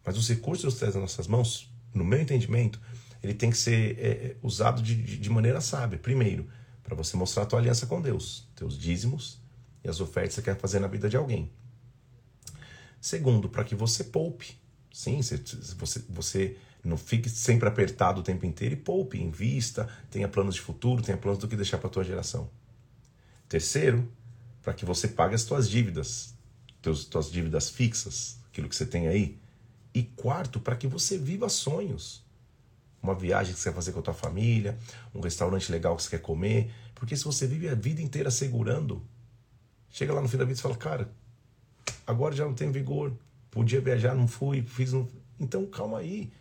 Mas os recursos que traz nas nossas mãos, no meu entendimento, ele tem que ser é, é, usado de, de, maneira sábia. Primeiro, para você mostrar a tua aliança com Deus, teus dízimos e as ofertas que você quer fazer na vida de alguém. Segundo, para que você poupe. Sim, você, você não fique sempre apertado o tempo inteiro e poupe, invista, tenha planos de futuro, tenha planos do que deixar para a tua geração. Terceiro, para que você pague as tuas dívidas, teus, tuas dívidas fixas, aquilo que você tem aí. E quarto, para que você viva sonhos. Uma viagem que você quer fazer com a tua família, um restaurante legal que você quer comer. Porque se você vive a vida inteira segurando, chega lá no fim da vida e fala, cara, agora já não tenho vigor, podia viajar, não fui, fiz. Não... Então calma aí.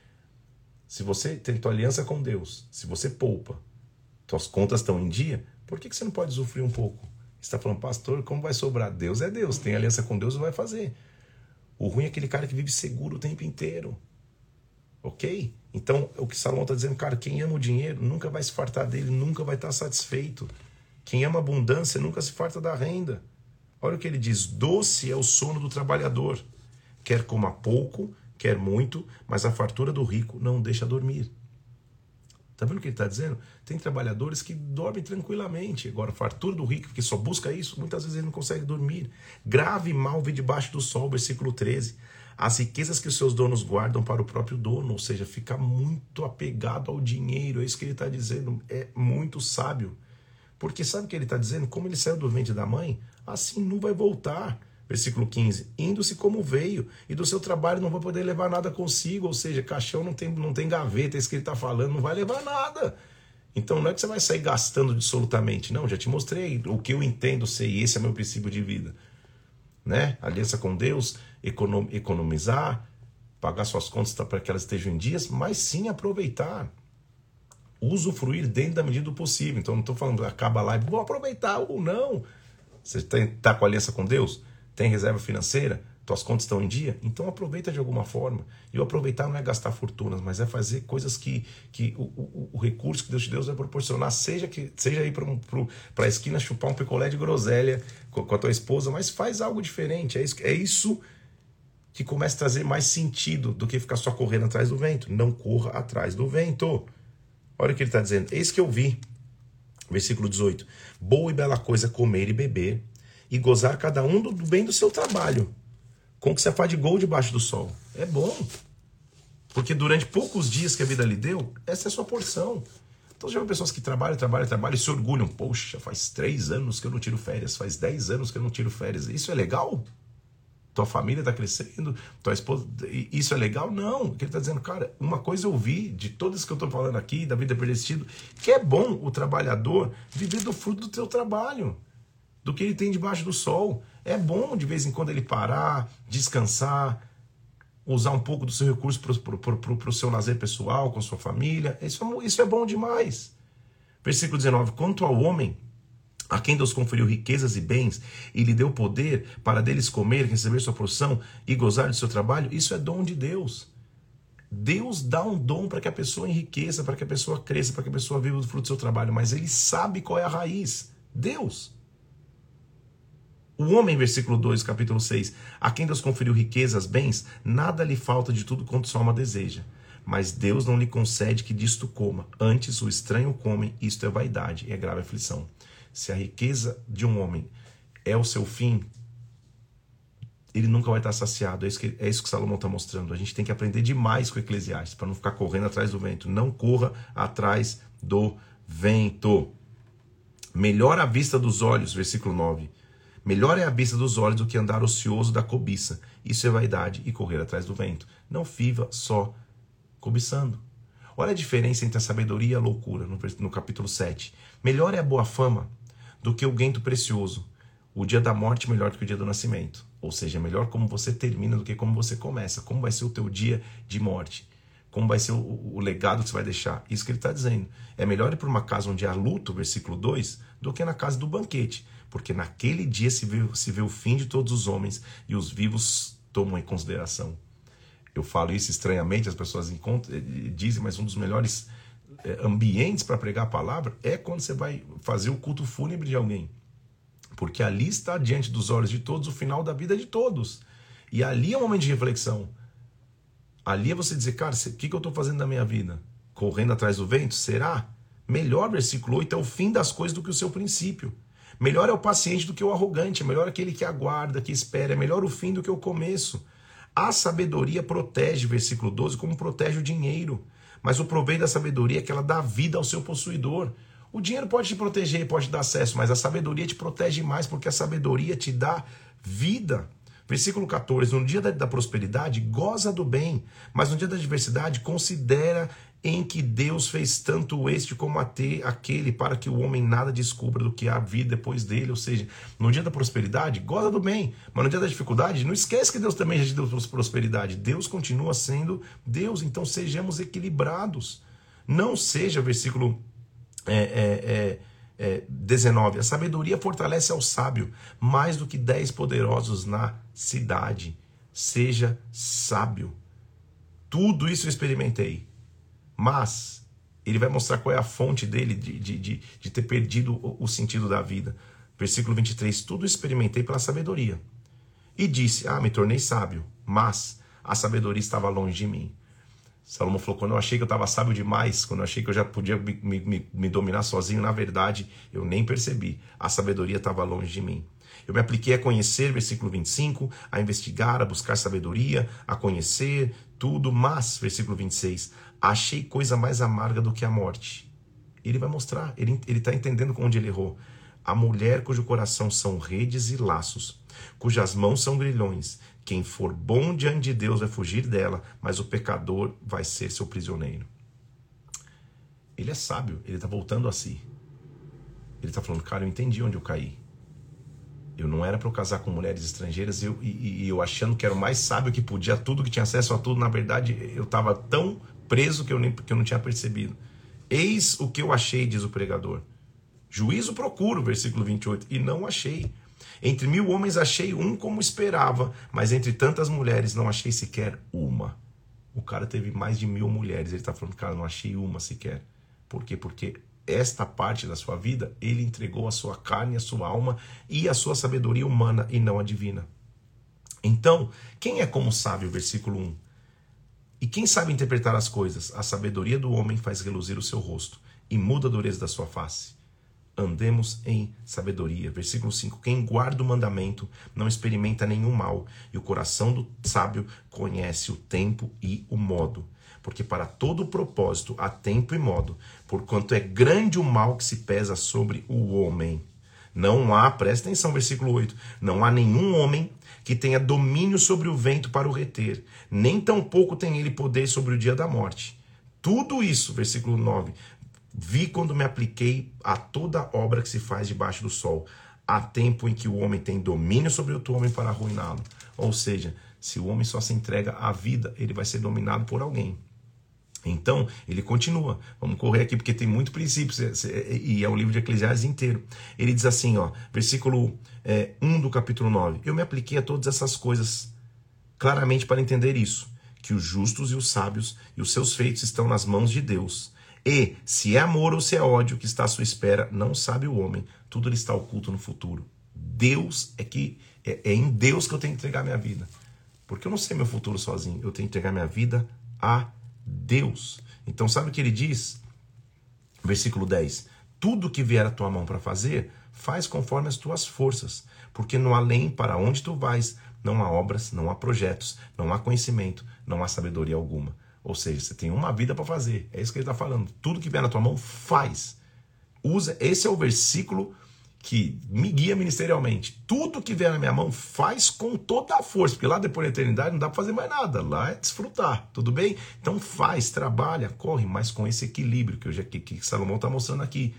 Se você tem tua aliança com Deus, se você poupa, tuas contas estão em dia, por que, que você não pode sofrer um pouco? Você está falando, pastor, como vai sobrar? Deus é Deus, tem aliança com Deus, vai fazer. O ruim é aquele cara que vive seguro o tempo inteiro. Ok? Então, o que Salomão está dizendo, cara, quem ama o dinheiro nunca vai se fartar dele, nunca vai estar satisfeito. Quem ama abundância nunca se farta da renda. Olha o que ele diz: doce é o sono do trabalhador. Quer coma pouco, quer muito, mas a fartura do rico não deixa dormir. Está vendo o que ele está dizendo? Tem trabalhadores que dormem tranquilamente. Agora, a fartura do rico, que só busca isso, muitas vezes ele não consegue dormir. Grave mal vem debaixo do sol, versículo 13. As riquezas que os seus donos guardam para o próprio dono, ou seja, fica muito apegado ao dinheiro. É isso que ele está dizendo. É muito sábio. Porque sabe o que ele está dizendo? Como ele saiu do ventre da mãe, assim não vai voltar. Versículo 15: Indo-se como veio, e do seu trabalho não vai poder levar nada consigo, ou seja, caixão não tem, não tem gaveta, é isso que ele está falando, não vai levar nada. Então não é que você vai sair gastando absolutamente, não, já te mostrei o que eu entendo ser, e esse é meu princípio de vida. Né? Aliança com Deus, economizar, pagar suas contas para que elas estejam em dias, mas sim aproveitar usufruir dentro da medida do possível. Então não estou falando acaba lá e vou aproveitar ou não. Você está com aliança com Deus? Tem reserva financeira? Tuas contas estão em dia? Então aproveita de alguma forma. E o aproveitar não é gastar fortunas, mas é fazer coisas que, que o, o, o recurso que Deus te Deus vai proporcionar, seja que seja ir para um, a esquina chupar um picolé de groselha com, com, a tua esposa, mas faz algo diferente. É isso, é isso que começa a trazer mais sentido do que ficar só correndo atrás do vento. Não corra atrás do vento. Olha o que ele está dizendo. Eis que eu vi. Versículo 18. Boa e bela coisa comer e beber e gozar cada um do bem do seu trabalho, com que se afadigou debaixo do sol. É bom. Porque durante poucos dias que a vida lhe deu, essa é a sua porção. Então já viu pessoas que trabalham, trabalham, trabalham e se orgulham. Poxa, faz três anos que eu não tiro férias, faz dez anos que eu não tiro férias. Isso é legal? Tua família está crescendo, tua esposa. Isso é legal? Não. Ele está dizendo, cara, uma coisa eu vi de todas que eu estou falando aqui, da vida predestinada, que é bom o trabalhador viver do fruto do teu trabalho do que ele tem debaixo do sol. É bom de vez em quando ele parar, descansar, usar um pouco do seu recurso para o seu lazer pessoal, com sua família. Isso, é isso é bom demais. Versículo 19: Quanto ao homem, a quem Deus conferiu riquezas e bens e lhe deu poder para deles comer, receber sua porção e gozar do seu trabalho, isso é dom de Deus. Deus dá um dom para que a pessoa enriqueça, para que a pessoa cresça, para que a pessoa viva do fruto do seu trabalho, mas ele sabe qual é a raiz. Deus. O homem, versículo 2, capítulo 6, a quem Deus conferiu riquezas, bens, nada lhe falta de tudo quanto sua alma deseja. Mas Deus não lhe concede que disto coma. Antes o estranho come, isto é vaidade e é grave aflição. Se a riqueza de um homem é o seu fim, ele nunca vai estar saciado. É isso que, é isso que Salomão está mostrando. A gente tem que aprender demais com Eclesiastes para não ficar correndo atrás do vento. Não corra atrás do vento. Melhor a vista dos olhos, versículo 9, Melhor é a vista dos olhos do que andar ocioso da cobiça. Isso é vaidade e correr atrás do vento. Não viva só cobiçando. Olha a diferença entre a sabedoria e a loucura no, no capítulo 7. Melhor é a boa fama do que o guento precioso. O dia da morte melhor do que o dia do nascimento. Ou seja, melhor como você termina do que como você começa. Como vai ser o teu dia de morte. Como vai ser o, o legado que você vai deixar. Isso que ele está dizendo. É melhor ir para uma casa onde há luto, versículo 2, do que na casa do banquete porque naquele dia se vê, se vê o fim de todos os homens e os vivos tomam em consideração. Eu falo isso estranhamente, as pessoas eh, dizem, mas um dos melhores ambientes para pregar a palavra é quando você vai fazer o culto fúnebre de alguém. Porque ali está diante dos olhos de todos o final da vida de todos. E ali é um momento de reflexão. Ali é você dizer, cara, o que, que eu estou fazendo da minha vida? Correndo atrás do vento? Será? Melhor, versículo 8, é o fim das coisas do que o seu princípio. Melhor é o paciente do que o arrogante, é melhor aquele que aguarda, que espera, é melhor o fim do que o começo. A sabedoria protege, versículo 12, como protege o dinheiro. Mas o proveito da sabedoria é que ela dá vida ao seu possuidor. O dinheiro pode te proteger, pode dar acesso, mas a sabedoria te protege mais, porque a sabedoria te dá vida. Versículo 14: No dia da prosperidade, goza do bem, mas no dia da adversidade, considera em que Deus fez tanto este como aquele, para que o homem nada descubra do que há vida depois dele. Ou seja, no dia da prosperidade, goza do bem, mas no dia da dificuldade, não esquece que Deus também já te deu prosperidade. Deus continua sendo Deus, então sejamos equilibrados. Não seja, versículo é, é, é, é, 19: a sabedoria fortalece ao sábio mais do que dez poderosos na cidade. Seja sábio. Tudo isso eu experimentei mas Ele vai mostrar qual é a fonte dele de, de, de, de ter perdido o, sentido da vida. Versículo 23: Tudo experimentei pela sabedoria. E disse: Ah, me tornei sábio, mas a sabedoria estava longe de mim. Salomão falou: quando eu achei que eu estava sábio demais, quando eu achei que eu já podia me, me, me dominar sozinho, na verdade, eu nem percebi. A sabedoria estava longe de mim. Eu me apliquei a conhecer, versículo 25, a investigar, a buscar sabedoria, a conhecer tudo, mas, versículo 26, achei coisa mais amarga do que a morte. Ele vai mostrar, ele está entendendo onde ele errou. A mulher cujo coração são redes e laços, cujas mãos são grilhões. Quem for bom diante de Deus vai fugir dela, mas o pecador vai ser seu prisioneiro. Ele é sábio, ele está voltando a si. Ele está falando, cara, eu entendi onde eu caí. Eu não era para eu casar com mulheres estrangeiras eu, e, e, eu achando que era o mais sábio que podia, tudo que tinha acesso a tudo. Na verdade, eu estava tão preso que eu, nem, que eu não tinha percebido. Eis o que eu achei, diz o pregador. Juízo procuro, versículo 28, e não achei. Entre mil homens achei um como esperava, mas entre tantas mulheres não achei sequer uma. O cara teve mais de mil mulheres. Ele está falando, cara, não achei uma sequer. Por quê? Porque esta parte da sua vida, ele entregou a sua carne, a sua alma e a sua sabedoria humana e não a divina. Então, quem é como sábio? Versículo 1. E quem sabe interpretar as coisas? A sabedoria do homem faz reluzir o seu rosto e muda a dureza da sua face. Andemos em sabedoria. Versículo 5. Quem guarda o mandamento não experimenta nenhum mal, e o coração do sábio conhece o tempo e o modo porque para todo propósito há tempo e modo, porquanto é grande o mal que se pesa sobre o homem. Não há, presta atenção, versículo 8: não há nenhum homem que tenha domínio sobre o vento para o reter, nem tampouco tem ele poder sobre o dia da morte. Tudo isso, versículo 9, vi quando me apliquei a toda obra que se faz debaixo do sol. Há tempo em que o homem tem domínio sobre outro homem para arruiná-lo. Ou seja, se o homem só se entrega à vida, ele vai ser dominado por alguém. Então, ele continua. Vamos correr aqui porque tem muito princípio e é o livro de Eclesiastes inteiro. Ele diz assim, ó, versículo é, 1 do capítulo 9. Eu me apliquei a todas essas coisas claramente para entender isso, que os justos e os sábios e os seus feitos estão nas mãos de Deus. E se é amor ou se é ódio que está à sua espera, não sabe o homem. Tudo ele está oculto no futuro. Deus é que é, é em Deus que eu tenho que entregar minha vida. Porque eu não sei meu futuro sozinho. Eu tenho que entregar minha vida a Deus Deus. Então, sabe o que ele diz? Versículo 10: Tudo que vier a tua mão para fazer, faz conforme as tuas forças, porque no além para onde tu vais, não há obras, não há projetos, não há conhecimento, não há sabedoria alguma. Ou seja, você tem uma vida para fazer. É isso que ele está falando. Tudo que vier na tua mão, faz. Usa. Esse é o versículo que me guia ministerialmente. Tudo que vier na minha mão, faz com toda a força, porque lá depois da eternidade não dá para fazer mais nada, lá é desfrutar, tudo bem? Então faz, trabalha, corre, mas com esse equilíbrio que, que, que Salomão está mostrando aqui.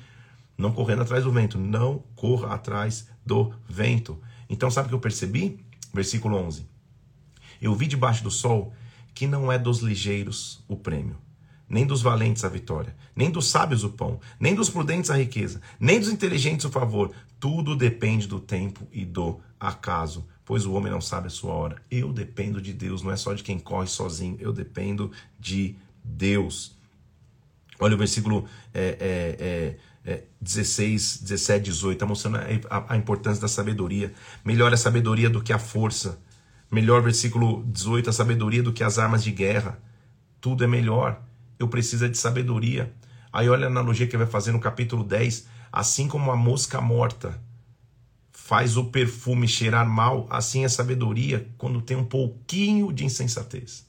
Não correndo atrás do vento, não corra atrás do vento. Então sabe o que eu percebi? Versículo 11. Eu vi debaixo do sol que não é dos ligeiros o prêmio nem dos valentes a vitória, nem dos sábios o pão, nem dos prudentes a riqueza, nem dos inteligentes o favor. Tudo depende do tempo e do acaso, pois o homem não sabe a sua hora. Eu dependo de Deus, não é só de quem corre sozinho, eu dependo de Deus. Olha o versículo é, é, é, 16, 17, 18, está mostrando a, a importância da sabedoria. Melhor a sabedoria do que a força. Melhor, versículo 18, a sabedoria do que as armas de guerra. Tudo é melhor eu preciso de sabedoria. Aí olha a analogia que vai fazer no capítulo 10. Assim como a mosca morta faz o perfume cheirar mal, assim é sabedoria quando tem um pouquinho de insensatez.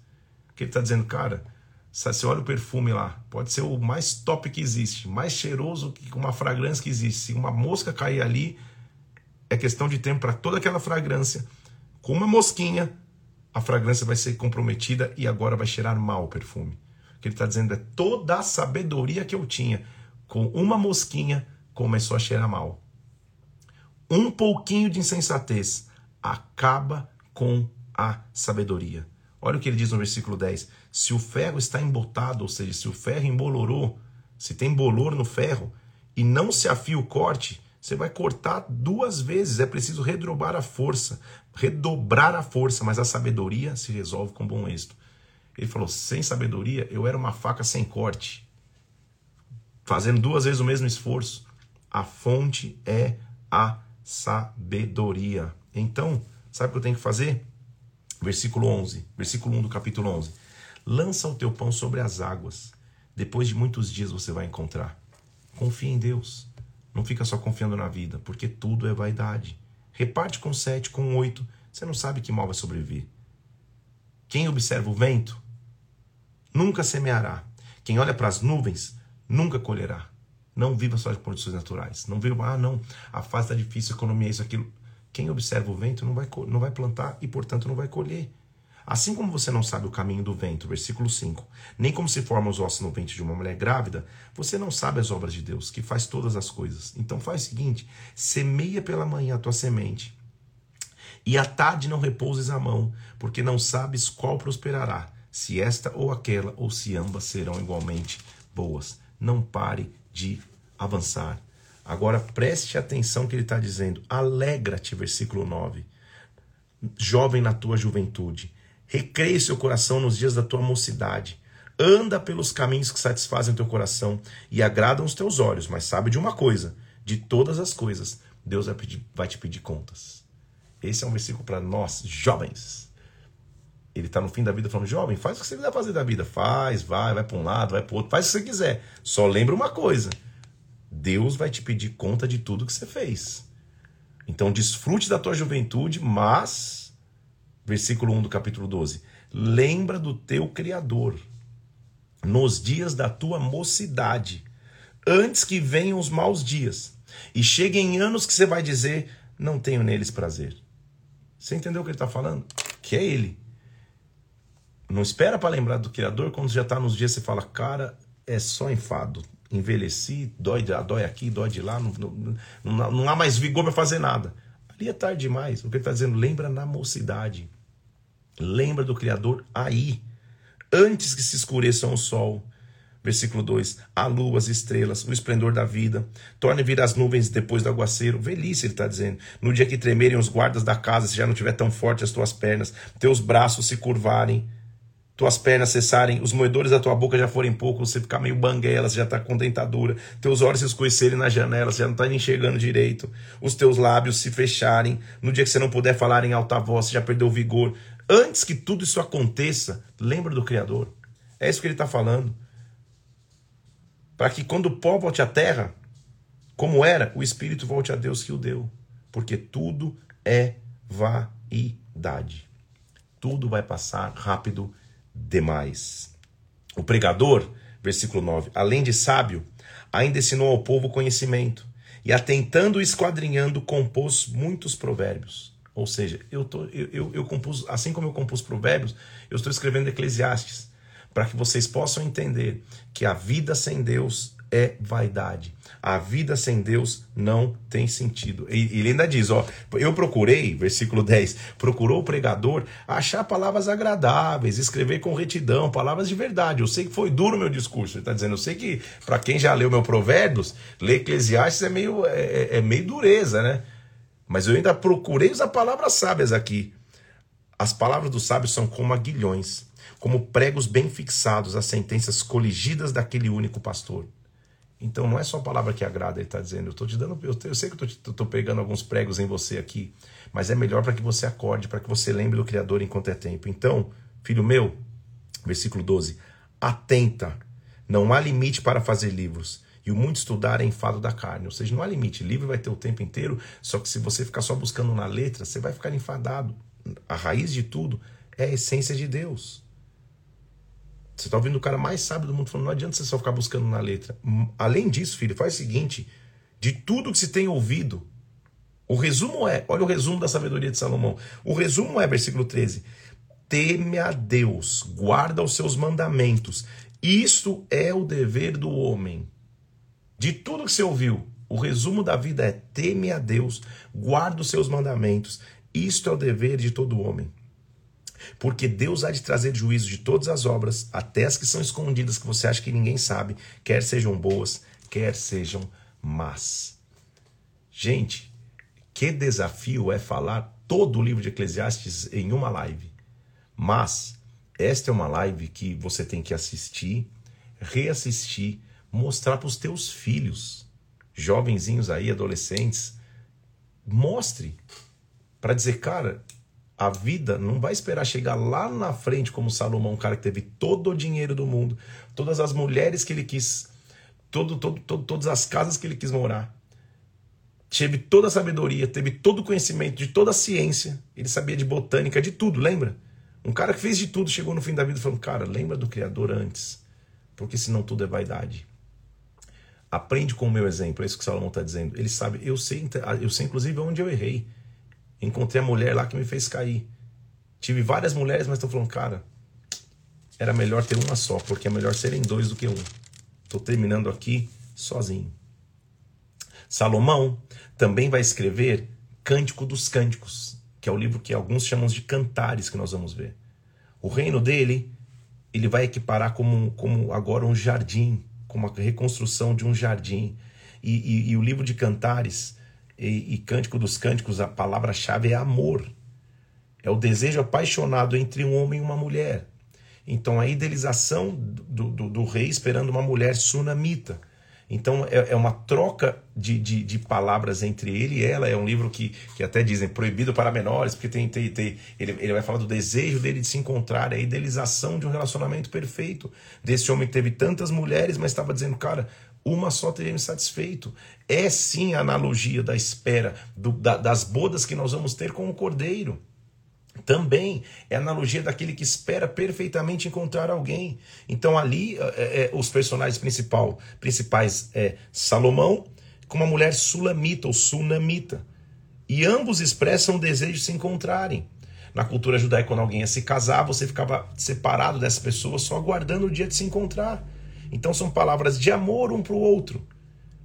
Que ele está dizendo, cara, você olha o perfume lá, pode ser o mais top que existe, mais cheiroso que uma fragrância que existe. Se uma mosca cair ali, é questão de tempo para toda aquela fragrância. Com uma mosquinha, a fragrância vai ser comprometida e agora vai cheirar mal o perfume que ele está dizendo é toda a sabedoria que eu tinha, com uma mosquinha, começou a cheirar mal. Um pouquinho de insensatez acaba com a sabedoria. Olha o que ele diz no versículo 10. Se o ferro está embotado, ou seja, se o ferro embolorou, se tem bolor no ferro e não se afia o corte, você vai cortar duas vezes. É preciso redobrar a força, redobrar a força, mas a sabedoria se resolve com bom êxito. Ele falou: sem sabedoria, eu era uma faca sem corte. fazendo duas vezes o mesmo esforço. A fonte é a sabedoria. Então, sabe o que eu tenho que fazer? Versículo 11, versículo 1 do capítulo 11. Lança o teu pão sobre as águas. Depois de muitos dias você vai encontrar. Confia em Deus. Não fica só confiando na vida, porque tudo é vaidade. Reparte com sete, com oito. Você não sabe que mal vai sobreviver. Quem observa o vento nunca semeará. Quem olha para as nuvens nunca colherá. Não viva só de condições naturais. Não viva, ah, não, a fase está difícil, economia, isso, aquilo. Quem observa o vento não vai, não vai plantar e, portanto, não vai colher. Assim como você não sabe o caminho do vento, versículo 5, nem como se formam os ossos no ventre de uma mulher grávida, você não sabe as obras de Deus, que faz todas as coisas. Então faz o seguinte: semeia pela manhã a tua semente, e à tarde não repouses a mão, porque não sabes qual prosperará, se esta ou aquela, ou se ambas serão igualmente boas. Não pare de avançar. Agora preste atenção que ele está dizendo: alegra-te, versículo 9. Jovem na tua juventude, recreie seu coração nos dias da tua mocidade. Anda pelos caminhos que satisfazem teu coração e agradam os teus olhos, mas sabe de uma coisa: de todas as coisas, Deus vai, pedir, vai te pedir contas. Esse é um versículo para nós, jovens. Ele está no fim da vida falando: jovem, faz o que você quiser fazer da vida. Faz, vai, vai para um lado, vai para outro, faz o que você quiser. Só lembra uma coisa: Deus vai te pedir conta de tudo que você fez. Então desfrute da tua juventude, mas versículo 1 do capítulo 12. Lembra do teu Criador nos dias da tua mocidade, antes que venham os maus dias e cheguem anos que você vai dizer: Não tenho neles prazer. Você entendeu o que ele está falando? Que é ele. Não espera para lembrar do Criador quando já está nos dias você fala: Cara, é só enfado. Envelheci, dói, dói aqui, dói de lá, não, não, não, há mais vigor para fazer nada. Ali é tarde demais. O que ele está dizendo, lembra na mocidade. Lembra do Criador aí, antes que se escureçam o sol. Versículo 2: A lua, as estrelas, o esplendor da vida. Torne vir as nuvens depois do aguaceiro. Velhice, ele está dizendo. No dia que tremerem os guardas da casa, se já não tiver tão forte as tuas pernas, teus braços se curvarem, tuas pernas cessarem, os moedores da tua boca já forem poucos, você ficar meio banguela, você já está com dentadura, teus olhos se escurecerem na janela, você já não está enxergando direito, os teus lábios se fecharem, no dia que você não puder falar em alta voz, você já perdeu o vigor, Antes que tudo isso aconteça, lembra do Criador. É isso que ele está falando. Para que quando o pó volte à terra, como era, o Espírito volte a Deus que o deu. Porque tudo é vaidade. Tudo vai passar rápido demais. O pregador, versículo 9, além de sábio, ainda ensinou ao povo conhecimento, e atentando e esquadrinhando, compôs muitos provérbios. Ou seja, eu, tô, eu, eu, eu compus, assim como eu compus Provérbios, eu estou escrevendo Eclesiastes, para que vocês possam entender que a vida sem Deus é vaidade. A vida sem Deus não tem sentido. E ele ainda diz: ó, eu procurei, versículo 10, procurou o pregador achar palavras agradáveis, escrever com retidão, palavras de verdade. Eu sei que foi duro o meu discurso. Ele está dizendo, eu sei que para quem já leu meu Provérbios, ler Eclesiastes é meio, é, é, é meio dureza, né? Mas eu ainda procurei usar palavras sábias aqui. As palavras dos sábios são como aguilhões, como pregos bem fixados, as sentenças coligidas daquele único pastor. Então não é só a palavra que agrada, ele está dizendo. Eu estou te dando, eu, eu sei que eu estou pegando alguns pregos em você aqui, mas é melhor para que você acorde, para que você lembre do Criador enquanto é tempo. Então, filho meu, versículo 12: atenta, não há limite para fazer livros e o muito estudar é enfado da carne. Ou seja, não há limite. Livro vai ter o tempo inteiro, só que se você ficar só buscando na letra, você vai ficar enfadado. A raiz de tudo é a essência de Deus. Você está ouvindo o cara mais sábio do mundo falando, não adianta você só ficar buscando na letra. Além disso, filho, faz o seguinte: de tudo que se tem ouvido, o resumo é, olha o resumo da sabedoria de Salomão. O resumo é, versículo 13: teme a Deus, guarda os seus mandamentos. Isto é o dever do homem. De tudo que você ouviu, o resumo da vida é: teme a Deus, guarda os seus mandamentos. Isto é o dever de todo homem. Porque Deus há de trazer juízo de todas as obras, até as que são escondidas, que você acha que ninguém sabe, quer sejam boas, quer sejam más. Gente, que desafio é falar todo o livro de Eclesiastes em uma live. Mas esta é uma live que você tem que assistir, reassistir, mostrar para os teus filhos, jovenzinhos aí, adolescentes, mostre para dizer, cara, a vida não vai esperar chegar lá na frente como Salomão, um cara que teve todo o dinheiro do mundo, todas as mulheres que ele quis, todo, todo, todo, todas as casas que ele quis morar. Teve toda a sabedoria, teve todo o conhecimento de toda a ciência. Ele sabia de botânica, de tudo, lembra? Um cara que fez de tudo chegou no fim da vida falando: Cara, lembra do Criador antes, porque senão tudo é vaidade. Aprende com o meu exemplo, é isso que Salomão está dizendo. Ele sabe, eu sei, eu sei inclusive onde eu errei. Encontrei a mulher lá que me fez cair. Tive várias mulheres, mas estou falando, cara, era melhor ter uma só, porque é melhor serem dois do que um. Estou terminando aqui sozinho. Salomão também vai escrever Cântico dos Cânticos, que é o livro que alguns chamam de cantares que nós vamos ver. O reino dele, ele vai equiparar como, como agora um jardim, como a reconstrução de um jardim. E, e, e o livro de cantares e, e Cântico dos Cânticos, a palavra-chave é amor. É o desejo apaixonado entre um homem e uma mulher. Então, a idealização do, do, do rei esperando uma mulher sunamita. Então é, é uma troca de, de, de, palavras entre ele e ela. É um livro que, que até dizem proibido para menores, porque tem, tem, tem ele, ele vai falar do desejo dele de se encontrar, é a idealização de um relacionamento perfeito. Desse homem que teve tantas mulheres, mas estava dizendo, cara, uma só me satisfeito. É sim a analogia da espera, do, da, das bodas que nós vamos ter com o cordeiro. Também é a analogia daquele que espera perfeitamente encontrar alguém. Então ali é, é, os personagens principal, principais é Salomão com uma mulher sulamita ou sunamita. E ambos expressam o desejo de se encontrarem. Na cultura judaica, quando alguém ia se casar, você ficava separado dessa pessoa só aguardando o dia de se encontrar. Então são palavras de amor um para o outro.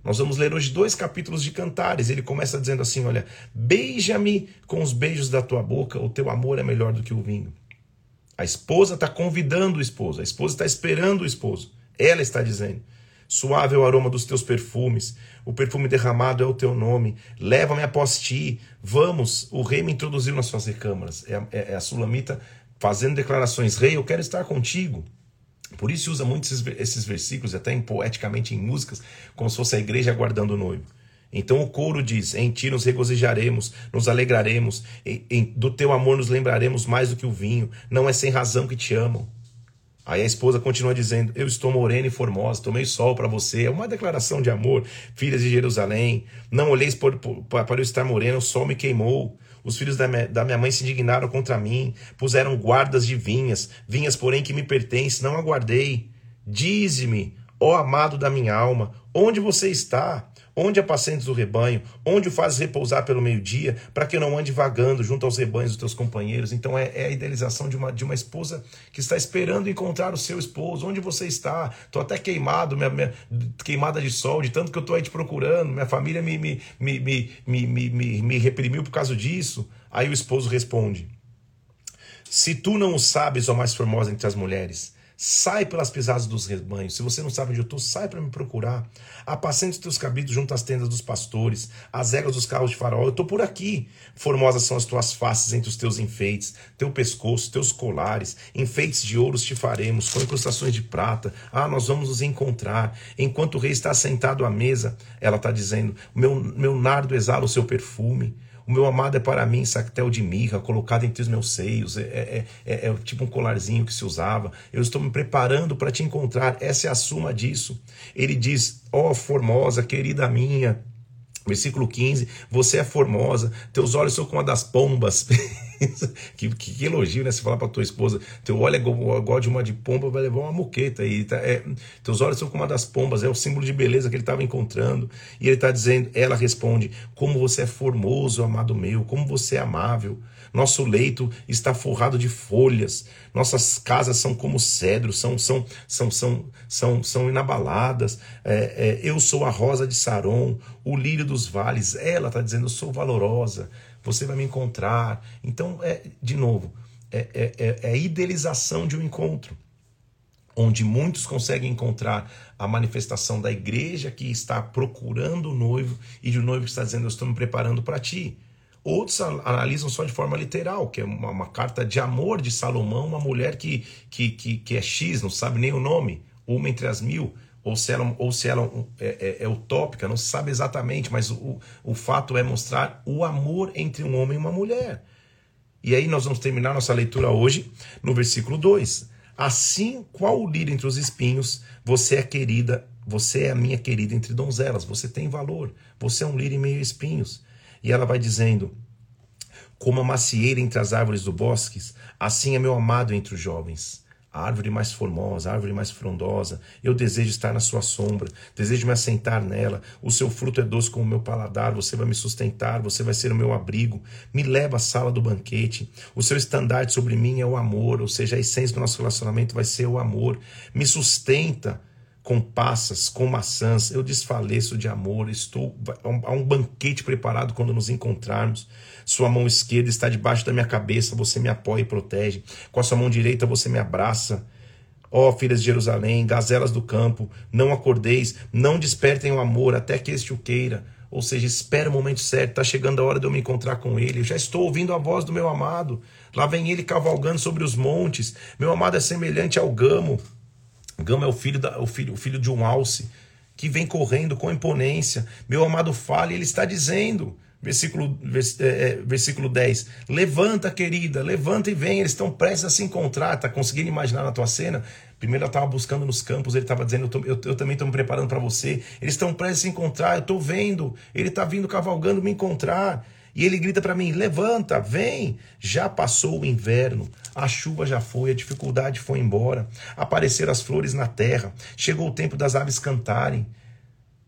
Nós vamos ler hoje dois capítulos de Cantares. Ele começa dizendo assim: Olha, beija-me com os beijos da tua boca, o teu amor é melhor do que o vinho. A esposa está convidando o esposo, a esposa está esperando o esposo. Ela está dizendo: Suave é o aroma dos teus perfumes, o perfume derramado é o teu nome. Leva-me após ti. Vamos, o rei me introduziu nas suas recâmaras. É, é, é a sulamita fazendo declarações: Rei, eu quero estar contigo. Por isso usa muito esses, esses versículos, até em, poeticamente em músicas, como se fosse a igreja aguardando o noivo. Então o coro diz: Em ti nos regozijaremos, nos alegraremos, em, em, do teu amor nos lembraremos mais do que o vinho, não é sem razão que te amam. Aí a esposa continua dizendo: Eu estou morena e formosa, tomei sol para você. É uma declaração de amor, filhas de Jerusalém. Não olheis por, por, para eu estar morena, o sol me queimou. Os filhos da minha, da minha mãe se indignaram contra mim, puseram guardas de vinhas, vinhas, porém, que me pertencem, não aguardei. Dize-me, ó amado da minha alma, onde você está? Onde apacentes o rebanho? Onde o fazes repousar pelo meio-dia, para que eu não ande vagando junto aos rebanhos dos teus companheiros? Então é, é, a idealização de uma, de uma esposa que está esperando encontrar o seu esposo. Onde você está? Estou até queimado, minha, minha, queimada de sol, de tanto que eu estou aí te procurando. Minha família me, me, me, me, me, me, me, me reprimiu por causa disso. Aí o esposo responde: Se tu não o sabes, ó mais formosa entre as mulheres, Sai pelas pisadas dos rebanhos. Se você não sabe onde eu estou, sai para me procurar. Apacente os teus cabritos junto às tendas dos pastores, às éguas dos carros de faraó. Eu estou por aqui. Formosas são as tuas faces entre os teus enfeites, teu pescoço, teus colares, enfeites de ouros te faremos, com incrustações de prata. Ah, nós vamos nos encontrar. Enquanto o rei está sentado à mesa, ela está dizendo: meu, meu nardo exala o seu perfume. O meu amado é para mim sactel de mirra, colocado entre os meus seios. É, é, é, é tipo um colarzinho que se usava. Eu estou me preparando para te encontrar. Essa é a suma disso. Ele diz: Ó oh, formosa, querida minha. Versículo 15: Você é formosa, teus olhos são como a das pombas. [LAUGHS] [LAUGHS] que, que, que, elogio, né? Você falar pra tua esposa, teu olho é igual de uma de pomba, vai levar uma moqueta aí. Tá? É, teus olhos são como a das pombas, é o símbolo de beleza que ele estava encontrando. E ele está dizendo, ela responde: Como você é formoso, amado meu, como você é amável. Nosso leito está forrado de folhas, nossas casas são como cedro, são, são, são, são, são, são inabaladas. É, é, eu sou a rosa de Saron, o lírio dos vales. Ela está dizendo: Eu sou valorosa você vai me encontrar. Então, é, de novo, é, é, é, é a idealização de um encontro, onde muitos conseguem encontrar a manifestação da igreja que está procurando o noivo e de um noivo que está dizendo: Eu estou me preparando para ti. Outros analisam só de forma literal, que é uma, uma, carta de amor de Salomão, uma mulher que, que, que, que é X, não sabe nem o nome, uma entre as mil, ou se ela, ou se ela é, é, é utópica, não se sabe exatamente, mas o, o fato é mostrar o amor entre um homem e uma mulher. E aí nós vamos terminar nossa leitura hoje no versículo 2. Assim, qual o lírio entre os espinhos, você é querida, você é a minha querida entre donzelas, você tem valor, você é um lírio em meio a espinhos. E ela vai dizendo: Como a macieira entre as árvores do bosque, assim é meu amado entre os jovens a árvore mais formosa, a árvore mais frondosa. Eu desejo estar na sua sombra, desejo me assentar nela. O seu fruto é doce como o meu paladar, você vai me sustentar, você vai ser o meu abrigo. Me leva à sala do banquete. O seu estandarte sobre mim é o amor, ou seja, a essência do nosso relacionamento vai ser o amor. Me sustenta com passas, com maçãs, eu desfaleço de amor, estou há um banquete preparado quando nos encontrarmos. Sua mão esquerda está debaixo da minha cabeça, você me apoia e protege. Com a sua mão direita você me abraça. Ó oh, filhas de Jerusalém, gazelas do campo, não acordeis, não despertem o amor até que este o queira. Ou seja, espera o momento certo, está chegando a hora de eu me encontrar com ele. Eu já estou ouvindo a voz do meu amado. Lá vem ele cavalgando sobre os montes. Meu amado é semelhante ao gamo. Gama é o filho, da, o filho, o filho de um alce que vem correndo com imponência. Meu amado fala e ele está dizendo, versículo, vers, é, é versículo 10: Levanta, querida, levanta e vem. Eles estão prestes a se encontrar. Está conseguindo imaginar na tua cena? Primeiro ela estava buscando nos campos, ele estava dizendo: eu, tô, eu, eu também estou me preparando para você. Eles estão prestes a se encontrar, eu estou vendo. Ele está vindo cavalgando me encontrar. E ele grita para mim: levanta, vem. Já passou o inverno, a chuva já foi, a dificuldade foi embora. Apareceram as flores na terra. Chegou o tempo das aves cantarem.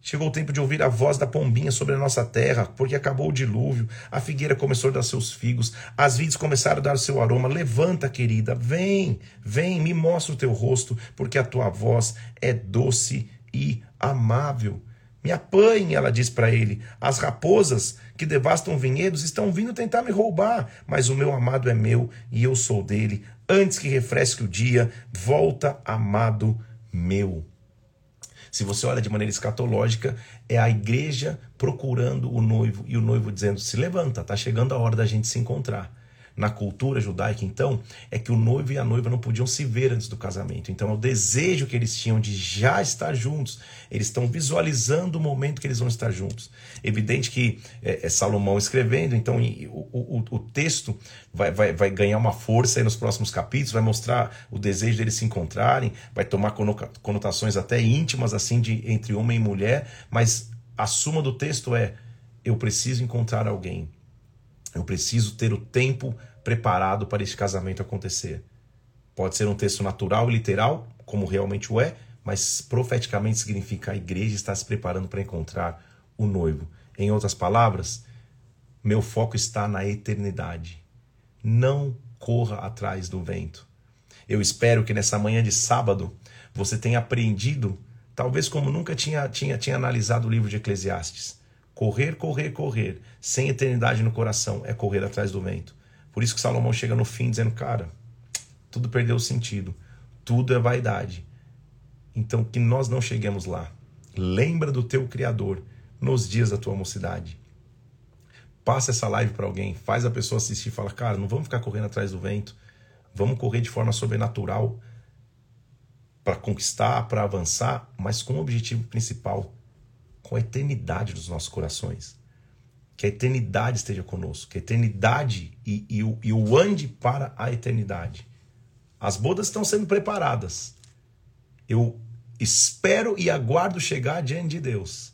Chegou o tempo de ouvir a voz da pombinha sobre a nossa terra, porque acabou o dilúvio, a figueira começou a dar seus figos, as vides começaram a dar o seu aroma. Levanta, querida, vem, vem, me mostra o teu rosto, porque a tua voz é doce e amável. Me apanhe, ela diz para ele. As raposas que devastam vinhedos estão vindo tentar me roubar, mas o meu amado é meu e eu sou dele. Antes que refresque o dia, volta, amado meu. Se você olha de maneira escatológica, é a igreja procurando o noivo e o noivo dizendo: se levanta, está chegando a hora da gente se encontrar na cultura judaica, então, é que o noivo e a noiva não podiam se ver antes do casamento. Então, é o desejo que eles tinham de já estar juntos. Eles estão visualizando o momento que eles vão estar juntos. Evidente que é, é Salomão escrevendo, então o, o, o texto vai, vai, vai ganhar uma força nos próximos capítulos, vai mostrar o desejo deles se encontrarem, vai tomar conotações até íntimas assim de entre homem e mulher, mas a suma do texto é: eu preciso encontrar alguém eu preciso ter o tempo preparado para este casamento acontecer. Pode ser um texto natural e literal, como realmente o é, mas profeticamente significa a igreja está se preparando para encontrar o noivo. Em outras palavras, meu foco está na eternidade. Não corra atrás do vento. Eu espero que nessa manhã de sábado você tenha aprendido, talvez como nunca tinha, tinha, tinha analisado o livro de Eclesiastes Correr, correr, correr, sem eternidade no coração, é correr atrás do vento. Por isso que Salomão chega no fim dizendo: Cara, tudo perdeu sentido, tudo é vaidade. Então que nós não cheguemos lá. Lembra do teu Criador nos dias da tua mocidade. Passa essa live para alguém, faz a pessoa assistir e fala: Cara, não vamos ficar correndo atrás do vento, vamos correr de forma sobrenatural para conquistar, para avançar, mas com o objetivo principal com a eternidade dos nossos corações. Que a eternidade esteja conosco, que a eternidade e, e, o, e o ande para a eternidade. As bodas estão sendo preparadas. Eu espero e aguardo chegar diante de Deus.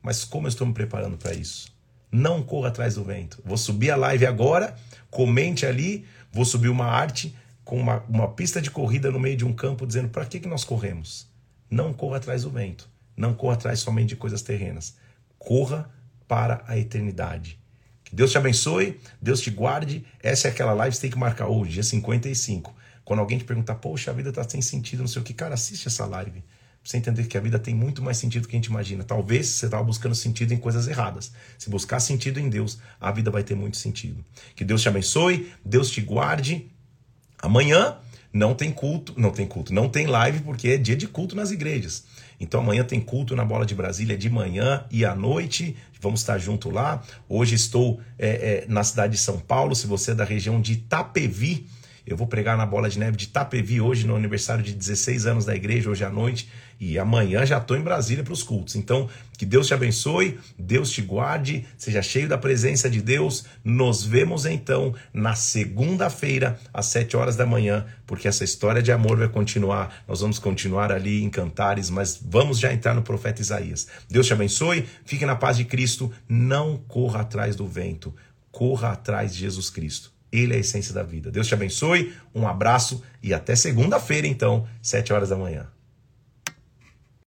Mas como eu estou me preparando para isso? Não corra atrás do vento. Vou subir a live agora, comente ali, vou subir uma arte com uma, uma pista de corrida no meio de um campo dizendo para que, que nós corremos. Não corra atrás do vento. Não corra atrás somente de coisas terrenas. Corra para a eternidade. Que Deus te abençoe, Deus te guarde. Essa é aquela live que você tem que marcar hoje, dia 55. Quando alguém te perguntar, poxa, a vida está sem sentido, não sei o que, cara, assiste essa live. Pra você entender que a vida tem muito mais sentido do que a gente imagina. Talvez você estava buscando sentido em coisas erradas. Se buscar sentido em Deus, a vida vai ter muito sentido. Que Deus te abençoe, Deus te guarde. Amanhã não tem culto, não tem culto, não tem live porque é dia de culto nas igrejas. Então amanhã tem culto na Bola de Brasília de manhã e à noite. Vamos estar junto lá. Hoje estou é, é, na cidade de São Paulo. Se você é da região de Itapevi, Eu vou pregar na Bola de Neve de Itapevi hoje, no aniversário de 16 anos da igreja, hoje à noite. E amanhã já estou em Brasília para os cultos. Então, que Deus te abençoe, Deus te guarde, seja cheio da presença de Deus. Nos vemos então na segunda-feira, às 7 horas da manhã, porque essa história de amor vai continuar. Nós vamos continuar ali em cantares, mas vamos já entrar no profeta Isaías. Deus te abençoe, fique na paz de Cristo, não corra atrás do vento, corra atrás de Jesus Cristo. Ele é a essência da vida. Deus te abençoe, um abraço e até segunda-feira, então, 7 horas da manhã.